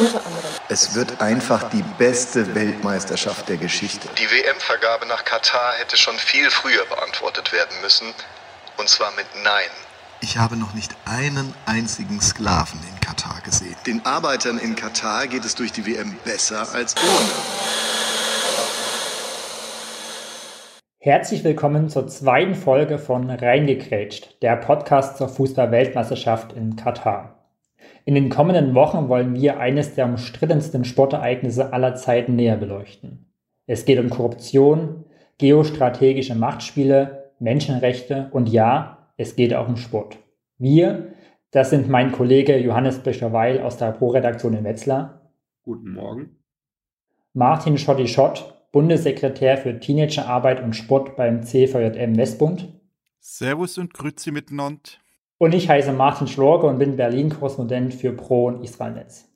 Unter anderem. Es wird einfach die beste Weltmeisterschaft der Geschichte. Die WM-Vergabe nach Katar hätte schon viel früher beantwortet werden müssen. Und zwar mit Nein. Ich habe noch nicht einen einzigen Sklaven in Katar gesehen. Den Arbeitern in Katar geht es durch die WM besser als ohne. Herzlich willkommen zur zweiten Folge von Reingekrätscht, der Podcast zur Fußball-Weltmeisterschaft in Katar. In den kommenden Wochen wollen wir eines der umstrittensten Sportereignisse aller Zeiten näher beleuchten. Es geht um Korruption, geostrategische Machtspiele, Menschenrechte und ja, es geht auch um Sport. Wir, das sind mein Kollege Johannes Bischer-Weil aus der Pro-Redaktion in Wetzlar. Guten Morgen. Martin Schotti-Schott, Bundessekretär für Teenagerarbeit und Sport beim CVJM Westbund. Servus und Grüezi miteinander. Und ich heiße Martin Schlorge und bin Berlin-Korrespondent für Pro und Israelnetz.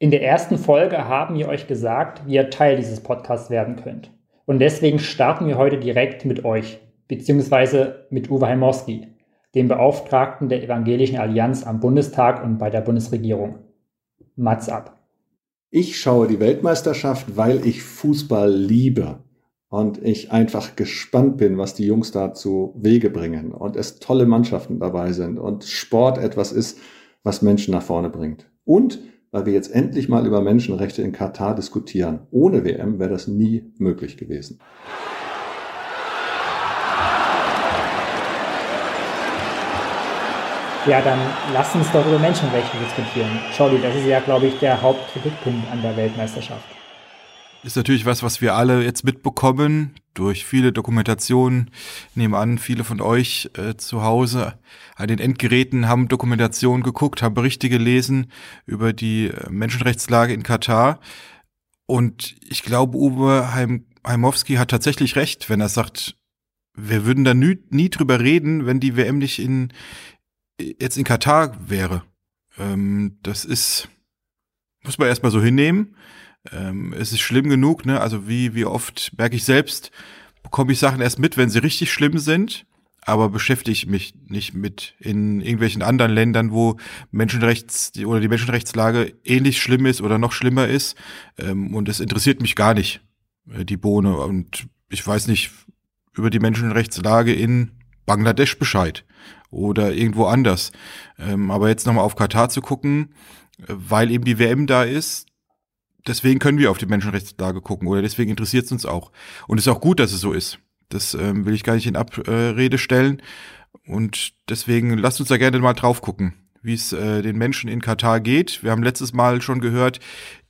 In der ersten Folge haben wir euch gesagt, wie ihr Teil dieses Podcasts werden könnt. Und deswegen starten wir heute direkt mit euch, beziehungsweise mit Uwe Heimorski, dem Beauftragten der Evangelischen Allianz am Bundestag und bei der Bundesregierung. Mats ab. Ich schaue die Weltmeisterschaft, weil ich Fußball liebe und ich einfach gespannt bin, was die Jungs da zu Wege bringen und es tolle Mannschaften dabei sind und Sport etwas ist, was Menschen nach vorne bringt. Und weil wir jetzt endlich mal über Menschenrechte in Katar diskutieren. Ohne WM wäre das nie möglich gewesen. Ja, dann lass uns doch über Menschenrechte diskutieren. Schau das ist ja, glaube ich, der Hauptkritikpunkt an der Weltmeisterschaft. Ist natürlich was, was wir alle jetzt mitbekommen durch viele Dokumentationen. Ich nehme an, viele von euch äh, zu Hause an den Endgeräten haben Dokumentationen geguckt, haben Berichte gelesen über die äh, Menschenrechtslage in Katar. Und ich glaube, Uwe Heim Heimowski hat tatsächlich recht, wenn er sagt, wir würden da nie, nie drüber reden, wenn die WM nicht in, jetzt in Katar wäre. Ähm, das ist, muss man erstmal so hinnehmen. Ähm, es ist schlimm genug, ne? Also wie, wie oft merke ich selbst, bekomme ich Sachen erst mit, wenn sie richtig schlimm sind, aber beschäftige ich mich nicht mit in irgendwelchen anderen Ländern, wo Menschenrechts oder die Menschenrechtslage ähnlich schlimm ist oder noch schlimmer ist. Ähm, und es interessiert mich gar nicht, äh, die Bohne. Und ich weiß nicht über die Menschenrechtslage in Bangladesch Bescheid oder irgendwo anders. Ähm, aber jetzt nochmal auf Katar zu gucken, äh, weil eben die WM da ist, deswegen können wir auf die Menschenrechtslage gucken oder deswegen interessiert es uns auch. Und es ist auch gut, dass es so ist. Das ähm, will ich gar nicht in Abrede stellen. Und deswegen lasst uns da gerne mal drauf gucken, wie es äh, den Menschen in Katar geht. Wir haben letztes Mal schon gehört,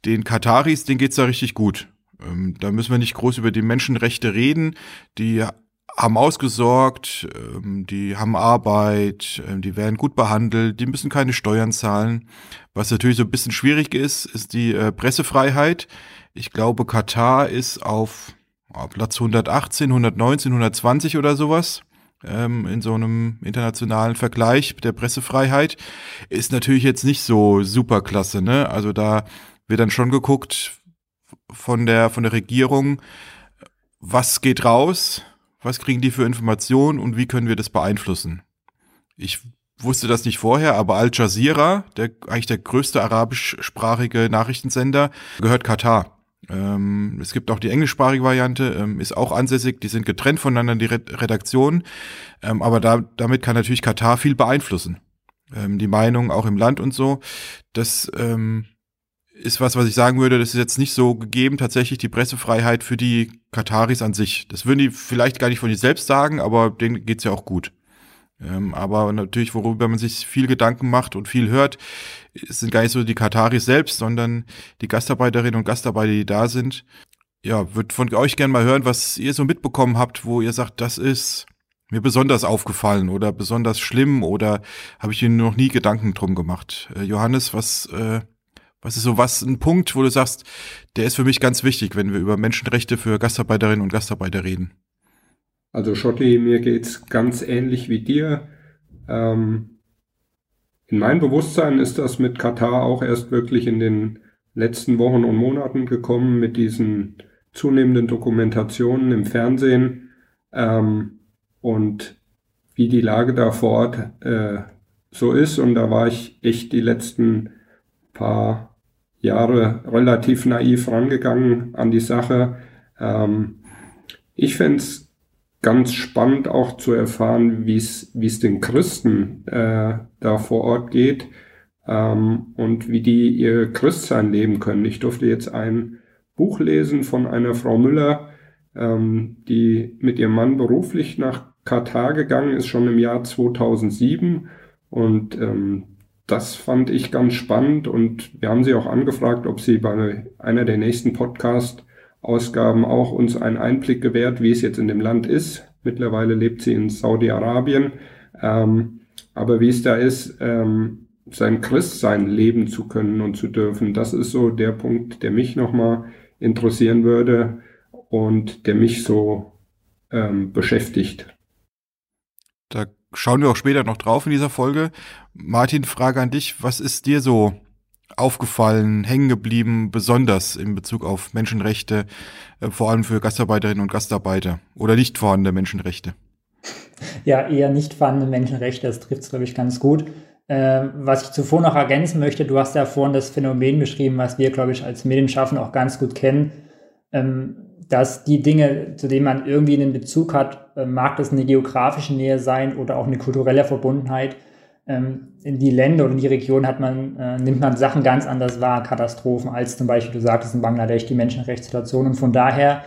den Kataris, denen geht's da richtig gut. Ähm, da müssen wir nicht groß über die Menschenrechte reden. Die haben ausgesorgt, ähm, die haben Arbeit, ähm, die werden gut behandelt, die müssen keine Steuern zahlen. Was natürlich so ein bisschen schwierig ist, ist die äh, Pressefreiheit. Ich glaube, Katar ist auf Platz 118, 119, 120 oder sowas ähm, in so einem internationalen Vergleich der Pressefreiheit. Ist natürlich jetzt nicht so super klasse, ne? Also da wird dann schon geguckt von der, von der Regierung, was geht raus, was kriegen die für Informationen und wie können wir das beeinflussen? Ich wusste das nicht vorher, aber Al Jazeera, der eigentlich der größte arabischsprachige Nachrichtensender, gehört Katar. Ähm, es gibt auch die englischsprachige Variante, ähm, ist auch ansässig, die sind getrennt voneinander, die Redaktionen. Ähm, aber da, damit kann natürlich Katar viel beeinflussen. Ähm, die Meinung auch im Land und so. Das ähm, ist was, was ich sagen würde, das ist jetzt nicht so gegeben, tatsächlich die Pressefreiheit für die Kataris an sich. Das würden die vielleicht gar nicht von sich selbst sagen, aber denen geht's ja auch gut. Ähm, aber natürlich, worüber man sich viel Gedanken macht und viel hört, sind gar nicht so die Kataris selbst, sondern die Gastarbeiterinnen und Gastarbeiter, die da sind. Ja, würde von euch gerne mal hören, was ihr so mitbekommen habt, wo ihr sagt, das ist mir besonders aufgefallen oder besonders schlimm oder habe ich Ihnen noch nie Gedanken drum gemacht. Äh, Johannes, was äh, was ist so was, ein Punkt, wo du sagst, der ist für mich ganz wichtig, wenn wir über Menschenrechte für Gastarbeiterinnen und Gastarbeiter reden? Also Schotti, mir geht's ganz ähnlich wie dir. Ähm, in mein Bewusstsein ist das mit Katar auch erst wirklich in den letzten Wochen und Monaten gekommen mit diesen zunehmenden Dokumentationen im Fernsehen ähm, und wie die Lage da vor Ort äh, so ist. Und da war ich echt die letzten paar Jahre relativ naiv rangegangen an die Sache. Ähm, ich fände es ganz spannend auch zu erfahren, wie es den Christen äh, da vor Ort geht ähm, und wie die ihr Christsein leben können. Ich durfte jetzt ein Buch lesen von einer Frau Müller, ähm, die mit ihrem Mann beruflich nach Katar gegangen ist, schon im Jahr 2007 und ähm, das fand ich ganz spannend und wir haben sie auch angefragt, ob sie bei einer der nächsten Podcast-Ausgaben auch uns einen Einblick gewährt, wie es jetzt in dem Land ist. Mittlerweile lebt sie in Saudi-Arabien. Ähm, aber wie es da ist, ähm, sein Christsein leben zu können und zu dürfen, das ist so der Punkt, der mich nochmal interessieren würde und der mich so ähm, beschäftigt. Schauen wir auch später noch drauf in dieser Folge. Martin, Frage an dich. Was ist dir so aufgefallen, hängen geblieben, besonders in Bezug auf Menschenrechte, äh, vor allem für Gastarbeiterinnen und Gastarbeiter oder nicht vorhandene Menschenrechte? Ja, eher nicht vorhandene Menschenrechte, das trifft es, glaube ich, ganz gut. Äh, was ich zuvor noch ergänzen möchte, du hast ja vorhin das Phänomen beschrieben, was wir, glaube ich, als Medienschaffende auch ganz gut kennen. Ähm, dass die Dinge, zu denen man irgendwie einen Bezug hat, äh, mag das eine geografische Nähe sein oder auch eine kulturelle Verbundenheit, ähm, in die Länder oder in die Region hat man, äh, nimmt man Sachen ganz anders wahr, Katastrophen, als zum Beispiel, du sagtest in Bangladesch, die Menschenrechtssituation. Und von daher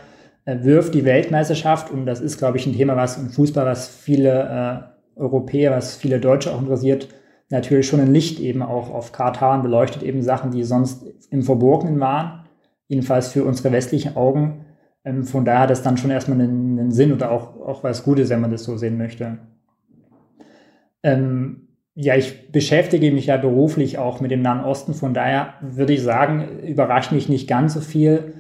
äh, wirft die Weltmeisterschaft, und das ist, glaube ich, ein Thema, was im Fußball, was viele Europäer, was viele Deutsche auch interessiert, natürlich schon ein Licht eben auch auf Katar und beleuchtet eben Sachen, die sonst im Verborgenen waren, jedenfalls für unsere westlichen Augen. Ähm, von daher hat das dann schon erstmal einen, einen, Sinn oder auch, auch was Gutes, wenn man das so sehen möchte. Ähm, ja, ich beschäftige mich ja beruflich auch mit dem Nahen Osten, von daher würde ich sagen, überrascht mich nicht ganz so viel.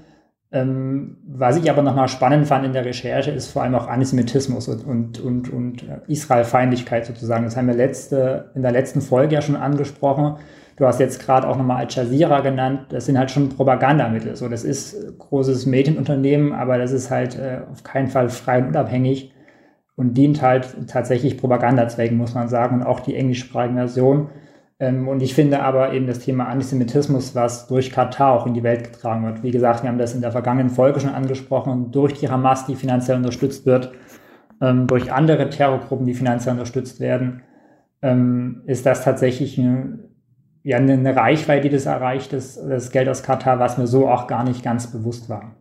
Ähm, was ich aber nochmal spannend fand in der Recherche, ist vor allem auch Antisemitismus und, und, und, und Israelfeindlichkeit sozusagen. Das haben wir letzte, in der letzten Folge ja schon angesprochen. Du hast jetzt gerade auch nochmal Al Jazeera genannt. Das sind halt schon Propagandamittel. So, das ist großes Medienunternehmen, aber das ist halt äh, auf keinen Fall frei und unabhängig und dient halt tatsächlich Propagandazwecken, muss man sagen, und auch die englischsprachige Version. Ähm, und ich finde aber eben das Thema Antisemitismus, was durch Katar auch in die Welt getragen wird. Wie gesagt, wir haben das in der vergangenen Folge schon angesprochen, durch die Hamas, die finanziell unterstützt wird, ähm, durch andere Terrorgruppen, die finanziell unterstützt werden, ähm, ist das tatsächlich eine, ja, eine Reichweite, die das erreicht, das, das Geld aus Katar, was mir so auch gar nicht ganz bewusst war.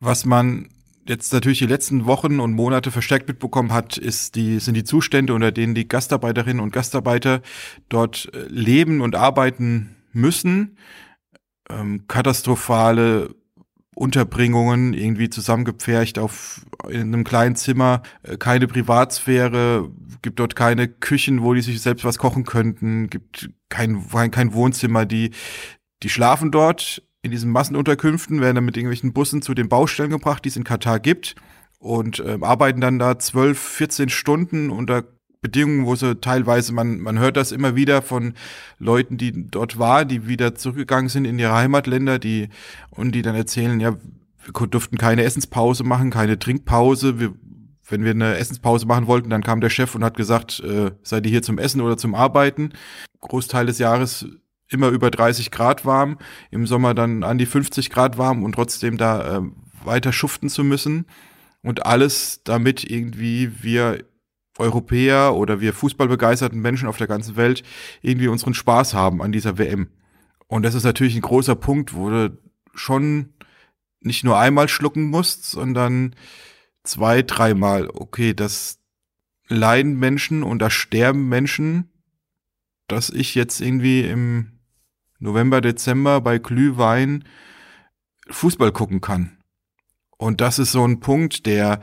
Was man jetzt natürlich die letzten Wochen und Monate verstärkt mitbekommen hat, ist die, sind die Zustände, unter denen die Gastarbeiterinnen und Gastarbeiter dort äh, leben und arbeiten müssen. Ähm, katastrophale Unterbringungen irgendwie zusammengepfercht auf in einem kleinen Zimmer, äh, keine Privatsphäre, gibt dort keine Küchen, wo die sich selbst was kochen könnten, gibt kein, kein Wohnzimmer, die, die schlafen dort in diesen Massenunterkünften, werden dann mit irgendwelchen Bussen zu den Baustellen gebracht, die es in Katar gibt und äh, arbeiten dann da 12, 14 Stunden unter Bedingungen, wo sie teilweise, man, man hört das immer wieder von Leuten, die dort waren, die wieder zurückgegangen sind in ihre Heimatländer, die, und die dann erzählen, ja, wir durften keine Essenspause machen, keine Trinkpause, wir, wenn wir eine Essenspause machen wollten, dann kam der Chef und hat gesagt, äh, seid ihr hier zum Essen oder zum Arbeiten? Großteil des Jahres immer über 30 Grad warm, im Sommer dann an die 50 Grad warm und trotzdem da äh, weiter schuften zu müssen. Und alles, damit irgendwie wir Europäer oder wir fußballbegeisterten Menschen auf der ganzen Welt irgendwie unseren Spaß haben an dieser WM. Und das ist natürlich ein großer Punkt, wo du schon nicht nur einmal schlucken musst, sondern zwei, dreimal. Okay, das leiden Menschen und da sterben Menschen, dass ich jetzt irgendwie im November, Dezember bei Glühwein Fußball gucken kann. Und das ist so ein Punkt, der,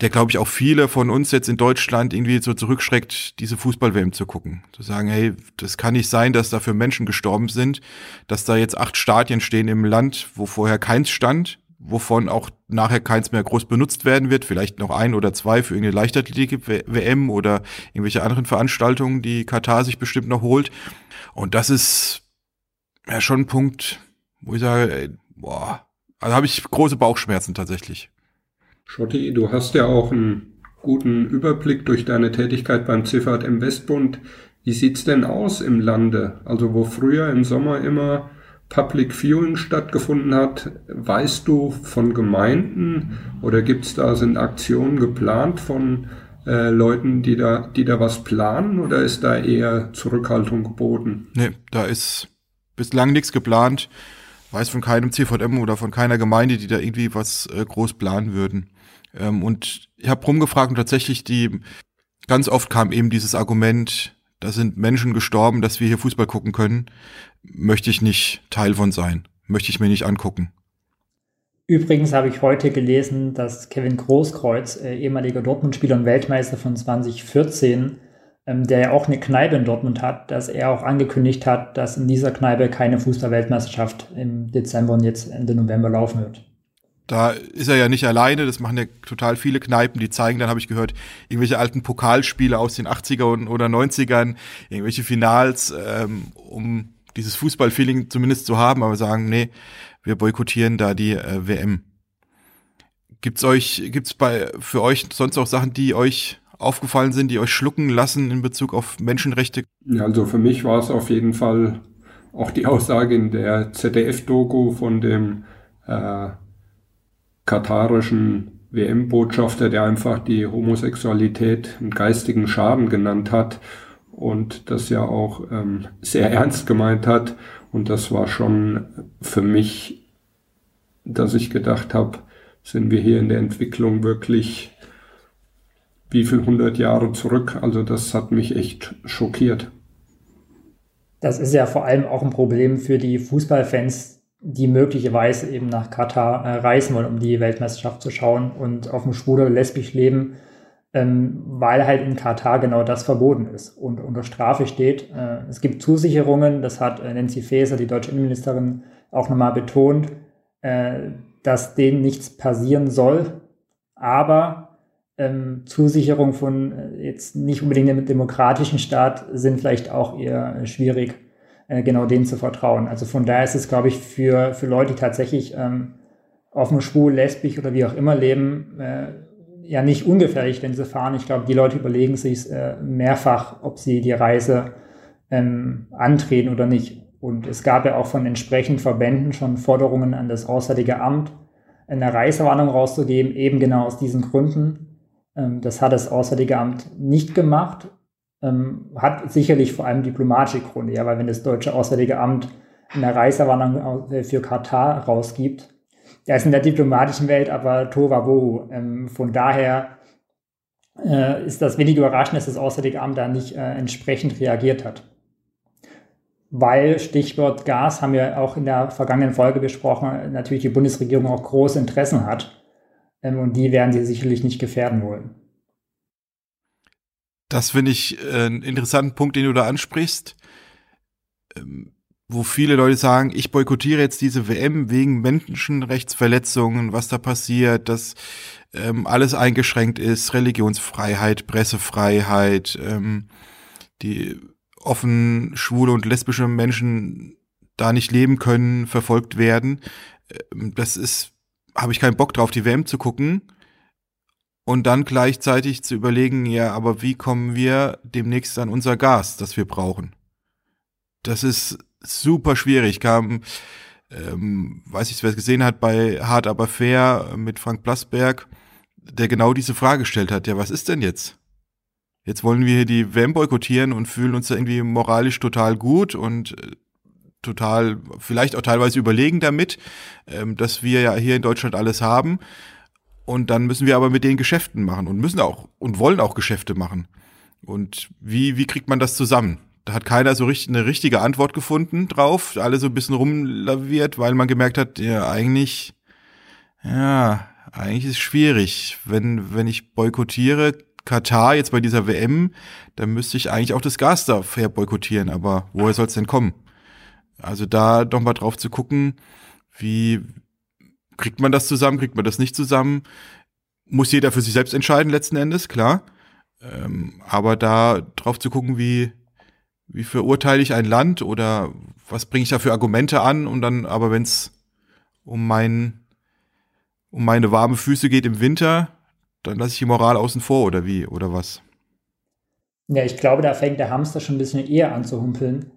der glaube ich auch viele von uns jetzt in Deutschland irgendwie so zurückschreckt, diese Fußball-WM zu gucken. Zu sagen, hey, das kann nicht sein, dass dafür Menschen gestorben sind, dass da jetzt acht Stadien stehen im Land, wo vorher keins stand, wovon auch nachher keins mehr groß benutzt werden wird, vielleicht noch ein oder zwei für irgendeine Leichtathletik-WM oder irgendwelche anderen Veranstaltungen, die Katar sich bestimmt noch holt. Und das ist ja schon ein Punkt, wo ich sage, ey, boah, also habe ich große Bauchschmerzen tatsächlich. Schotti, du hast ja auch einen guten Überblick durch deine Tätigkeit beim Ziffert im Westbund. Wie sieht's denn aus im Lande? Also wo früher im Sommer immer Public Viewing stattgefunden hat, weißt du von Gemeinden oder gibt's da sind Aktionen geplant von äh, Leuten, die da, die da was planen oder ist da eher Zurückhaltung geboten? Nee, da ist bislang nichts geplant. Weiß von keinem CVM oder von keiner Gemeinde, die da irgendwie was äh, groß planen würden. Ähm, und ich habe rumgefragt und tatsächlich die ganz oft kam eben dieses Argument, da sind Menschen gestorben, dass wir hier Fußball gucken können. Möchte ich nicht Teil von sein. Möchte ich mir nicht angucken. Übrigens habe ich heute gelesen, dass Kevin Großkreuz, äh, ehemaliger Dortmund-Spieler und Weltmeister von 2014, ähm, der ja auch eine Kneipe in Dortmund hat, dass er auch angekündigt hat, dass in dieser Kneipe keine Fußball-Weltmeisterschaft im Dezember und jetzt Ende November laufen wird. Da ist er ja nicht alleine, das machen ja total viele Kneipen, die zeigen dann, habe ich gehört, irgendwelche alten Pokalspiele aus den 80er oder 90ern, irgendwelche Finals, ähm, um dieses Fußballfeeling zumindest zu haben, aber sagen, nee, wir boykottieren da die äh, WM. Gibt's euch, gibt's bei für euch sonst auch Sachen, die euch aufgefallen sind, die euch schlucken lassen in Bezug auf Menschenrechte? Ja, also für mich war es auf jeden Fall auch die Aussage in der ZDF-Doku von dem äh, katarischen WM-Botschafter, der einfach die Homosexualität einen geistigen Schaden genannt hat und das ja auch ähm, sehr ernst gemeint hat. Und das war schon für mich, dass ich gedacht habe, sind wir hier in der Entwicklung wirklich wie viel hundert Jahre zurück. Also das hat mich echt schockiert. Das ist ja vor allem auch ein Problem für die Fußballfans, die möglicherweise eben nach Katar äh, reisen wollen, um die Weltmeisterschaft zu schauen und auf dem schwul lesbisch leben ähm, weil halt in Katar genau das verboten ist und unter Strafe steht. Äh, es gibt Zusicherungen, das hat äh, Nancy Faeser, die deutsche Innenministerin, auch nochmal betont, äh, dass denen nichts passieren soll, aber ähm, Zusicherungen von äh, jetzt nicht unbedingt einem demokratischen Staat sind vielleicht auch eher äh, schwierig, äh, genau denen zu vertrauen. Also von daher ist es, glaube ich, für, für Leute, die tatsächlich ähm, offen, schwul, lesbisch oder wie auch immer leben, ja nicht ungefährlich, wenn sie fahren. Ich glaube, die Leute überlegen sich äh, mehrfach, ob sie die Reise ähm, antreten oder nicht. Und es gab ja auch von entsprechenden Verbänden schon Forderungen an das Auswärtige Amt, eine Reisewarnung rauszugeben, eben genau aus diesen Gründen. Ähm, das hat das Auswärtige Amt nicht gemacht. Ähm, hat sicherlich vor allem diplomatische Gründe, ja, weil wenn das deutsche Auswärtige Amt eine Reisewarnung äh, für Katar rausgibt, er ist in der diplomatischen Welt aber Tohuwabohu. Ähm, von daher äh, ist das wenig überraschend, dass das Auswärtige Amt da nicht äh, entsprechend reagiert hat. Weil, Stichwort Gas, haben wir auch in der vergangenen Folge besprochen, natürlich die Bundesregierung auch große Interessen hat. Ähm, und die werden sie sicherlich nicht gefährden wollen. Das finde ich äh, einen interessanten Punkt, den du da ansprichst. Ähm, wo viele Leute sagen, ich boykottiere jetzt diese WM wegen Menschenrechtsverletzungen, was da passiert, dass ähm, alles eingeschränkt ist, Religionsfreiheit, Pressefreiheit, ähm, die offen schwule und lesbische Menschen da nicht leben können, verfolgt werden. Ähm, das ist, habe ich keinen Bock drauf, die WM zu gucken. Und dann gleichzeitig zu überlegen, ja, aber wie kommen wir demnächst an unser Gas, das wir brauchen? Das ist super schwierig. Kam, ähm, weiß ich, wer es gesehen hat, bei Hard Aber Fair mit Frank Plasberg, der genau diese Frage gestellt hat. Ja, was ist denn jetzt? Jetzt wollen wir hier die WM boykottieren und fühlen uns da irgendwie moralisch total gut und äh, total, vielleicht auch teilweise überlegen damit, ähm, dass wir ja hier in Deutschland alles haben. Und dann müssen wir aber mit den Geschäften machen und müssen auch und wollen auch Geschäfte machen. Und wie, wie kriegt man das zusammen? Da hat keiner so richtig eine richtige Antwort gefunden drauf. Alle so ein bisschen rumlaviert, weil man gemerkt hat, ja, eigentlich, ja, eigentlich ist es schwierig. Wenn, wenn ich boykottiere Katar jetzt bei dieser WM, dann müsste ich eigentlich auch das Gas da fair boykottieren. Aber woher soll es denn kommen? Also da doch mal drauf zu gucken, wie kriegt man das zusammen, kriegt man das nicht zusammen? Muss jeder für sich selbst entscheiden letzten Endes, klar. Ähm, aber da drauf zu gucken, wie, wie verurteile ich ein Land oder was bringe ich da für Argumente an und dann, aber wenn es um mein, um meine warme Füße geht im Winter, dann lasse ich die Moral außen vor oder wie oder was? Ja, ich glaube, da fängt der Hamster schon ein bisschen eher an zu humpeln.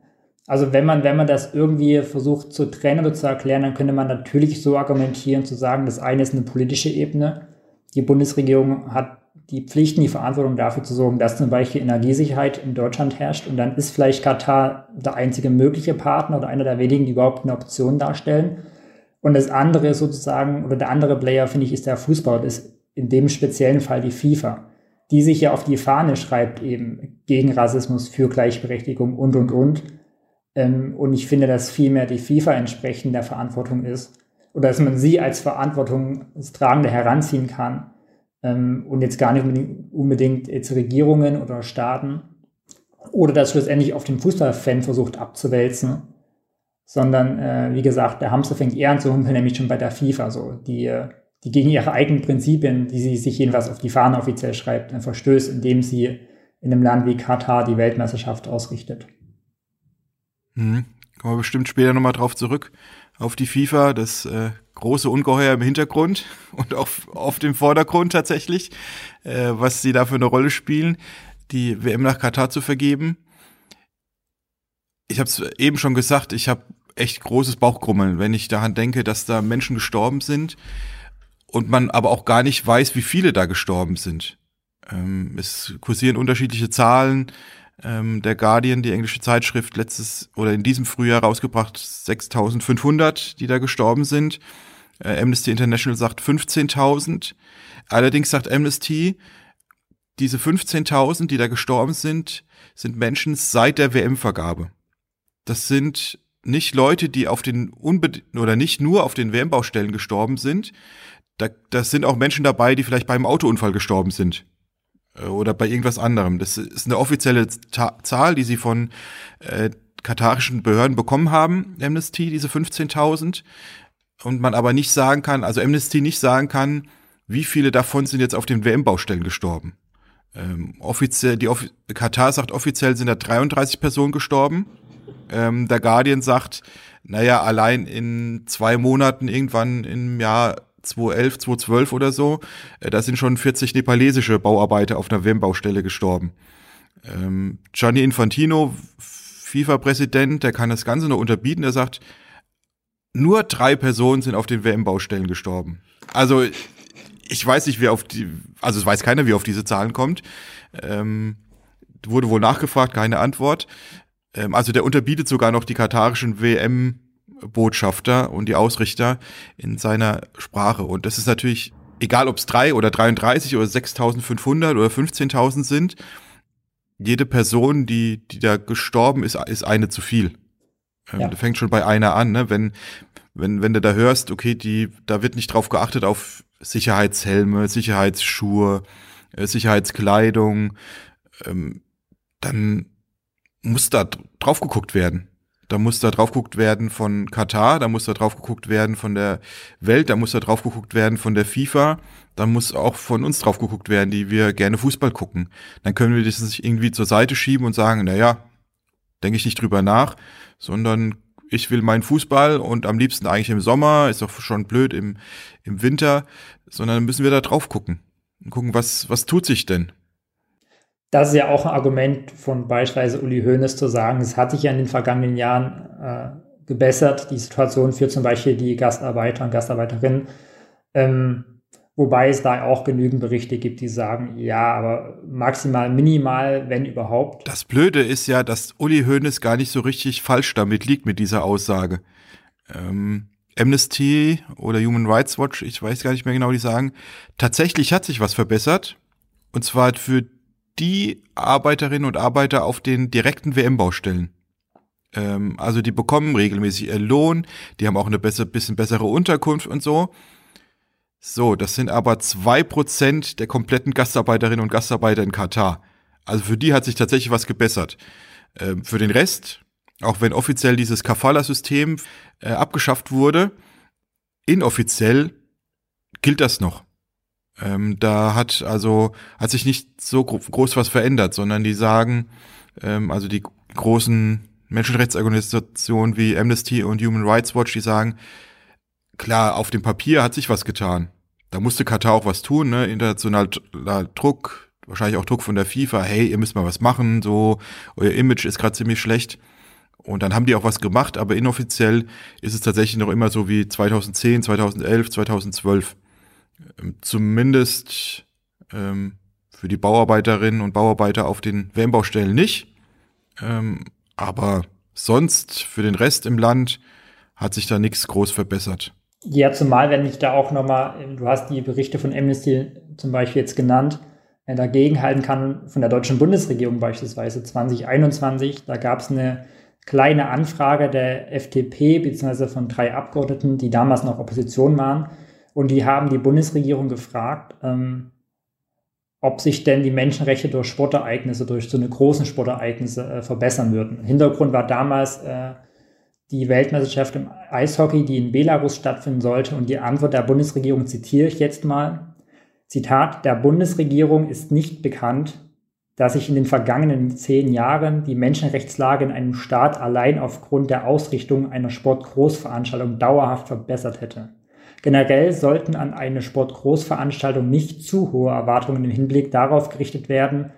Also wenn man, wenn man das irgendwie versucht zu trennen oder zu erklären, dann könnte man natürlich so argumentieren, zu sagen, das eine ist eine politische Ebene. Die Bundesregierung hat die Pflichten, die Verantwortung dafür zu sorgen, dass zum Beispiel Energiesicherheit in Deutschland herrscht. Und dann ist vielleicht Katar der einzige mögliche Partner oder einer der wenigen, die überhaupt eine Option darstellen. Und das andere sozusagen, oder der andere Player, finde ich, ist der Fußball. Das ist in dem speziellen Fall die FIFA, die sich ja auf die Fahne schreibt, eben gegen Rassismus, für Gleichberechtigung und, und, und. Ähm, und ich finde, dass vielmehr die FIFA entsprechend der Verantwortung ist. Oder dass man sie als Verantwortungstragende heranziehen kann ähm, und jetzt gar nicht unbedingt, jetzt Regierungen oder Staaten oder das schlussendlich auf den Fußballfan versucht abzuwälzen, sondern äh, wie gesagt, der Hamster fängt eher an zu humpeln, nämlich schon bei der FIFA, so die, äh, die gegen ihre eigenen Prinzipien, die sie sich jedenfalls auf die Fahne offiziell schreibt, verstößt, indem sie in einem Land wie Katar die Weltmeisterschaft ausrichtet. Mhm. Kommen wir bestimmt später nochmal drauf zurück, auf die FIFA, das äh, große Ungeheuer im Hintergrund und auch auf dem Vordergrund tatsächlich, äh, was sie da für eine Rolle spielen, die WM nach Katar zu vergeben. Ich habe es eben schon gesagt, ich habe echt großes Bauchkrummeln, wenn ich daran denke, dass da Menschen gestorben sind und man aber auch gar nicht weiß, wie viele da gestorben sind. Ähm, es kursieren unterschiedliche Zahlen. Ähm, der Guardian, die englische Zeitschrift, letztes oder in diesem Frühjahr rausgebracht 6500, die da gestorben sind. Äh, Amnesty International sagt 15.000. Allerdings sagt Amnesty, diese 15.000, die da gestorben sind, sind Menschen seit der WM-Vergabe. Das sind nicht Leute, die auf den oder nicht nur auf den WM-Baustellen gestorben sind. Da, das sind auch Menschen dabei, die vielleicht beim Autounfall gestorben sind oder bei irgendwas anderem. Das ist eine offizielle Zahl, die sie von äh, katarischen Behörden bekommen haben, Amnesty, diese 15.000 und man aber nicht sagen kann, also Amnesty nicht sagen kann, wie viele davon sind jetzt auf den WM-Baustellen gestorben. Ähm, offiziell, die Offi Katar sagt offiziell sind da 33 Personen gestorben. Ähm, der Guardian sagt, naja, allein in zwei Monaten irgendwann im Jahr 2011, 2012 oder so, äh, da sind schon 40 nepalesische Bauarbeiter auf einer WM-Baustelle gestorben. Ähm, Gianni Infantino, FIFA-Präsident, der kann das Ganze noch unterbieten. Der sagt, nur drei Personen sind auf den WM-Baustellen gestorben. Also ich weiß nicht, wer auf die, also es weiß keiner, wie auf diese Zahlen kommt. Ähm, wurde wohl nachgefragt, keine Antwort. Ähm, also der unterbietet sogar noch die katarischen WM-Botschafter und die Ausrichter in seiner Sprache. Und das ist natürlich, egal ob es drei oder 33 oder 6.500 oder 15.000 sind, jede Person, die, die da gestorben ist, ist eine zu viel. Ähm, ja. Du fängst schon bei einer an, ne? Wenn, wenn, wenn du da hörst, okay, die, da wird nicht drauf geachtet auf Sicherheitshelme, Sicherheitsschuhe, äh, Sicherheitskleidung, ähm, dann muss da drauf geguckt werden. Da muss da drauf geguckt werden von Katar, da muss da drauf geguckt werden von der Welt, da muss da drauf geguckt werden von der FIFA, da muss auch von uns drauf geguckt werden, die wir gerne Fußball gucken. Dann können wir das nicht irgendwie zur Seite schieben und sagen, na ja, denke ich nicht drüber nach, sondern ich will meinen Fußball und am liebsten eigentlich im Sommer, ist doch schon blöd im, im Winter, sondern müssen wir da drauf gucken und gucken, was, was tut sich denn? Das ist ja auch ein Argument von beispielsweise Uli Hoeneß zu sagen, es hat sich ja in den vergangenen Jahren äh, gebessert, die Situation für zum Beispiel die Gastarbeiter und Gastarbeiterinnen. Ähm, Wobei es da auch genügend Berichte gibt, die sagen, ja, aber maximal minimal, wenn überhaupt. Das Blöde ist ja, dass Uli Hoeneß gar nicht so richtig falsch damit liegt mit dieser Aussage. Ähm, Amnesty oder Human Rights Watch, ich weiß gar nicht mehr genau, die sagen, tatsächlich hat sich was verbessert. Und zwar für die Arbeiterinnen und Arbeiter auf den direkten WM-Baustellen. Ähm, also die bekommen regelmäßig ihren Lohn, die haben auch eine besser, bisschen bessere Unterkunft und so. So, das sind aber zwei Prozent der kompletten Gastarbeiterinnen und Gastarbeiter in Katar. Also für die hat sich tatsächlich was gebessert. Ähm, für den Rest, auch wenn offiziell dieses Kafala-System äh, abgeschafft wurde, inoffiziell gilt das noch. Ähm, da hat also hat sich nicht so gro groß was verändert, sondern die sagen, ähm, also die großen Menschenrechtsorganisationen wie Amnesty und Human Rights Watch, die sagen, klar, auf dem Papier hat sich was getan. Da musste Katar auch was tun, ne? internationaler Druck, wahrscheinlich auch Druck von der FIFA, hey, ihr müsst mal was machen, so, euer Image ist gerade ziemlich schlecht. Und dann haben die auch was gemacht, aber inoffiziell ist es tatsächlich noch immer so wie 2010, 2011, 2012. Zumindest ähm, für die Bauarbeiterinnen und Bauarbeiter auf den WM-Baustellen nicht. Ähm, aber sonst für den Rest im Land hat sich da nichts groß verbessert. Ja, zumal, wenn ich da auch nochmal, du hast die Berichte von Amnesty zum Beispiel jetzt genannt, äh, dagegen halten kann von der deutschen Bundesregierung beispielsweise 2021. Da gab es eine kleine Anfrage der FDP bzw. von drei Abgeordneten, die damals noch Opposition waren. Und die haben die Bundesregierung gefragt, ähm, ob sich denn die Menschenrechte durch Sportereignisse, durch so eine großen Sportereignisse äh, verbessern würden. Hintergrund war damals äh, die Weltmeisterschaft im Eishockey, die in Belarus stattfinden sollte. Und die Antwort der Bundesregierung zitiere ich jetzt mal. Zitat, der Bundesregierung ist nicht bekannt, dass sich in den vergangenen zehn Jahren die Menschenrechtslage in einem Staat allein aufgrund der Ausrichtung einer Sportgroßveranstaltung dauerhaft verbessert hätte. Generell sollten an eine Sportgroßveranstaltung nicht zu hohe Erwartungen im Hinblick darauf gerichtet werden,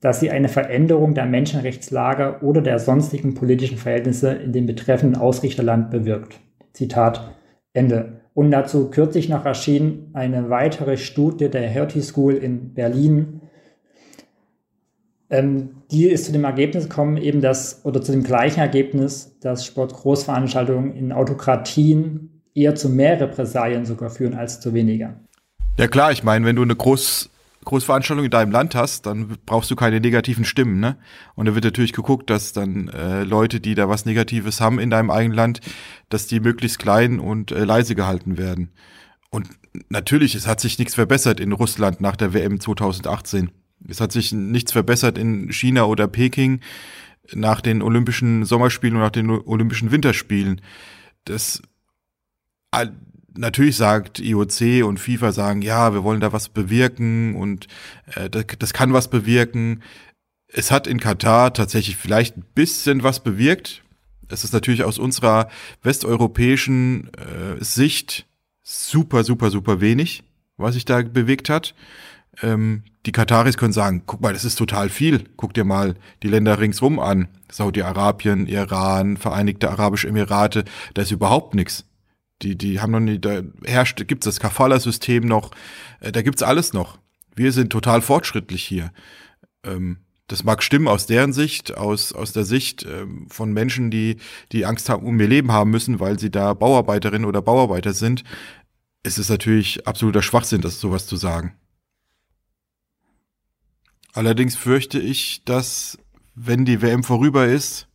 dass sie eine Veränderung der Menschenrechtslage oder der sonstigen politischen Verhältnisse in dem betreffenden Ausrichterland bewirkt. Zitat Ende. Und dazu kürzlich noch erschien eine weitere Studie der Hertie School in Berlin. Ähm, die ist zu dem Ergebnis gekommen, eben dass, oder zu dem gleichen Ergebnis, dass Sportgroßveranstaltungen in Autokratien eher zu mehr Repressalien sogar führen als zu weniger. Ja klar, ich meine, wenn du eine Groß Großveranstaltung in deinem Land hast, dann brauchst du keine negativen Stimmen, ne? Und da wird natürlich geguckt, dass dann äh, Leute, die da was Negatives haben in deinem eigenen Land, dass die möglichst klein und äh, leise gehalten werden. Und natürlich, es hat sich nichts verbessert in Russland nach der WM 2018. Es hat sich nichts verbessert in China oder Peking nach den Olympischen Sommerspielen und nach den Olympischen Winterspielen. Das natürlich sagt IOC und FIFA sagen, ja, wir wollen da was bewirken und äh, das, das kann was bewirken. Es hat in Katar tatsächlich vielleicht ein bisschen was bewirkt. Es ist natürlich aus unserer westeuropäischen äh, Sicht super, super, super wenig, was sich da bewegt hat. Ähm, die Kataris können sagen, guck mal, das ist total viel. Guck dir mal die Länder ringsrum an. Saudi-Arabien, Iran, Vereinigte Arabische Emirate, da ist überhaupt nichts. Die, die haben noch nie, da herrscht, gibt's das Kafala-System noch, äh, da gibt's alles noch. Wir sind total fortschrittlich hier. Ähm, das mag stimmen aus deren Sicht, aus, aus der Sicht ähm, von Menschen, die, die Angst haben, um ihr Leben haben müssen, weil sie da Bauarbeiterinnen oder Bauarbeiter sind. Es ist natürlich absoluter Schwachsinn, das sowas zu sagen. Allerdings fürchte ich, dass, wenn die WM vorüber ist,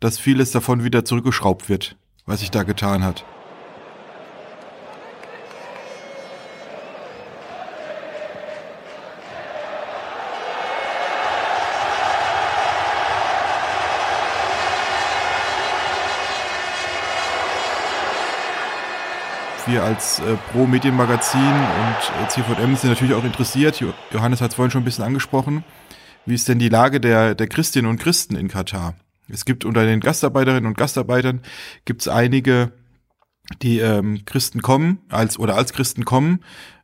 dass vieles davon wieder zurückgeschraubt wird, was sich da getan hat. Wir als äh, Pro-Medienmagazin und äh, CVM sind natürlich auch interessiert. Johannes hat es vorhin schon ein bisschen angesprochen. Wie ist denn die Lage der, der Christinnen und Christen in Katar? Es gibt unter den Gastarbeiterinnen und Gastarbeitern gibt es einige, die ähm, Christen kommen, als oder als Christen kommen.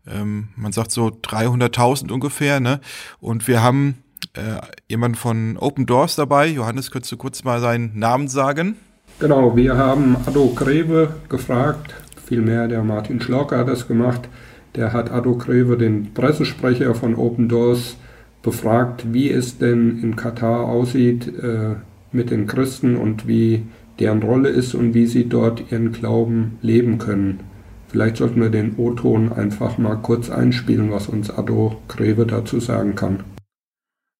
Ähm, man sagt so 300.000 ungefähr. Ne? Und wir haben äh, jemanden von Open Doors dabei. Johannes, könntest du kurz mal seinen Namen sagen? Genau, wir haben Ado Greve gefragt, vielmehr der Martin Schlaucker hat das gemacht. Der hat Ado Greve, den Pressesprecher von Open Doors, befragt, wie es denn in Katar aussieht äh, mit den Christen und wie deren Rolle ist und wie sie dort ihren Glauben leben können. Vielleicht sollten wir den O-Ton einfach mal kurz einspielen, was uns Ado Greve dazu sagen kann.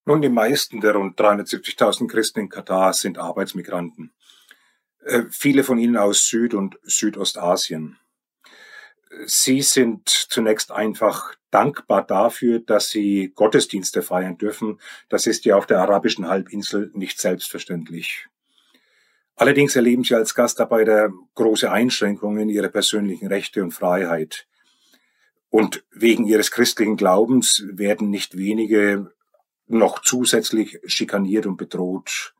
Nun, die meisten der rund 370.000 Christen in Katar sind Arbeitsmigranten. Äh, viele von ihnen aus Süd- und Südostasien. Sie sind zunächst einfach dankbar dafür, dass sie Gottesdienste feiern dürfen. Das ist ja auf der arabischen Halbinsel nicht selbstverständlich. Allerdings erleben sie als Gastarbeiter große Einschränkungen in ihre persönlichen Rechte und Freiheit. Und wegen ihres christlichen Glaubens werden nicht wenige noch zusätzlich schikaniert und bedroht.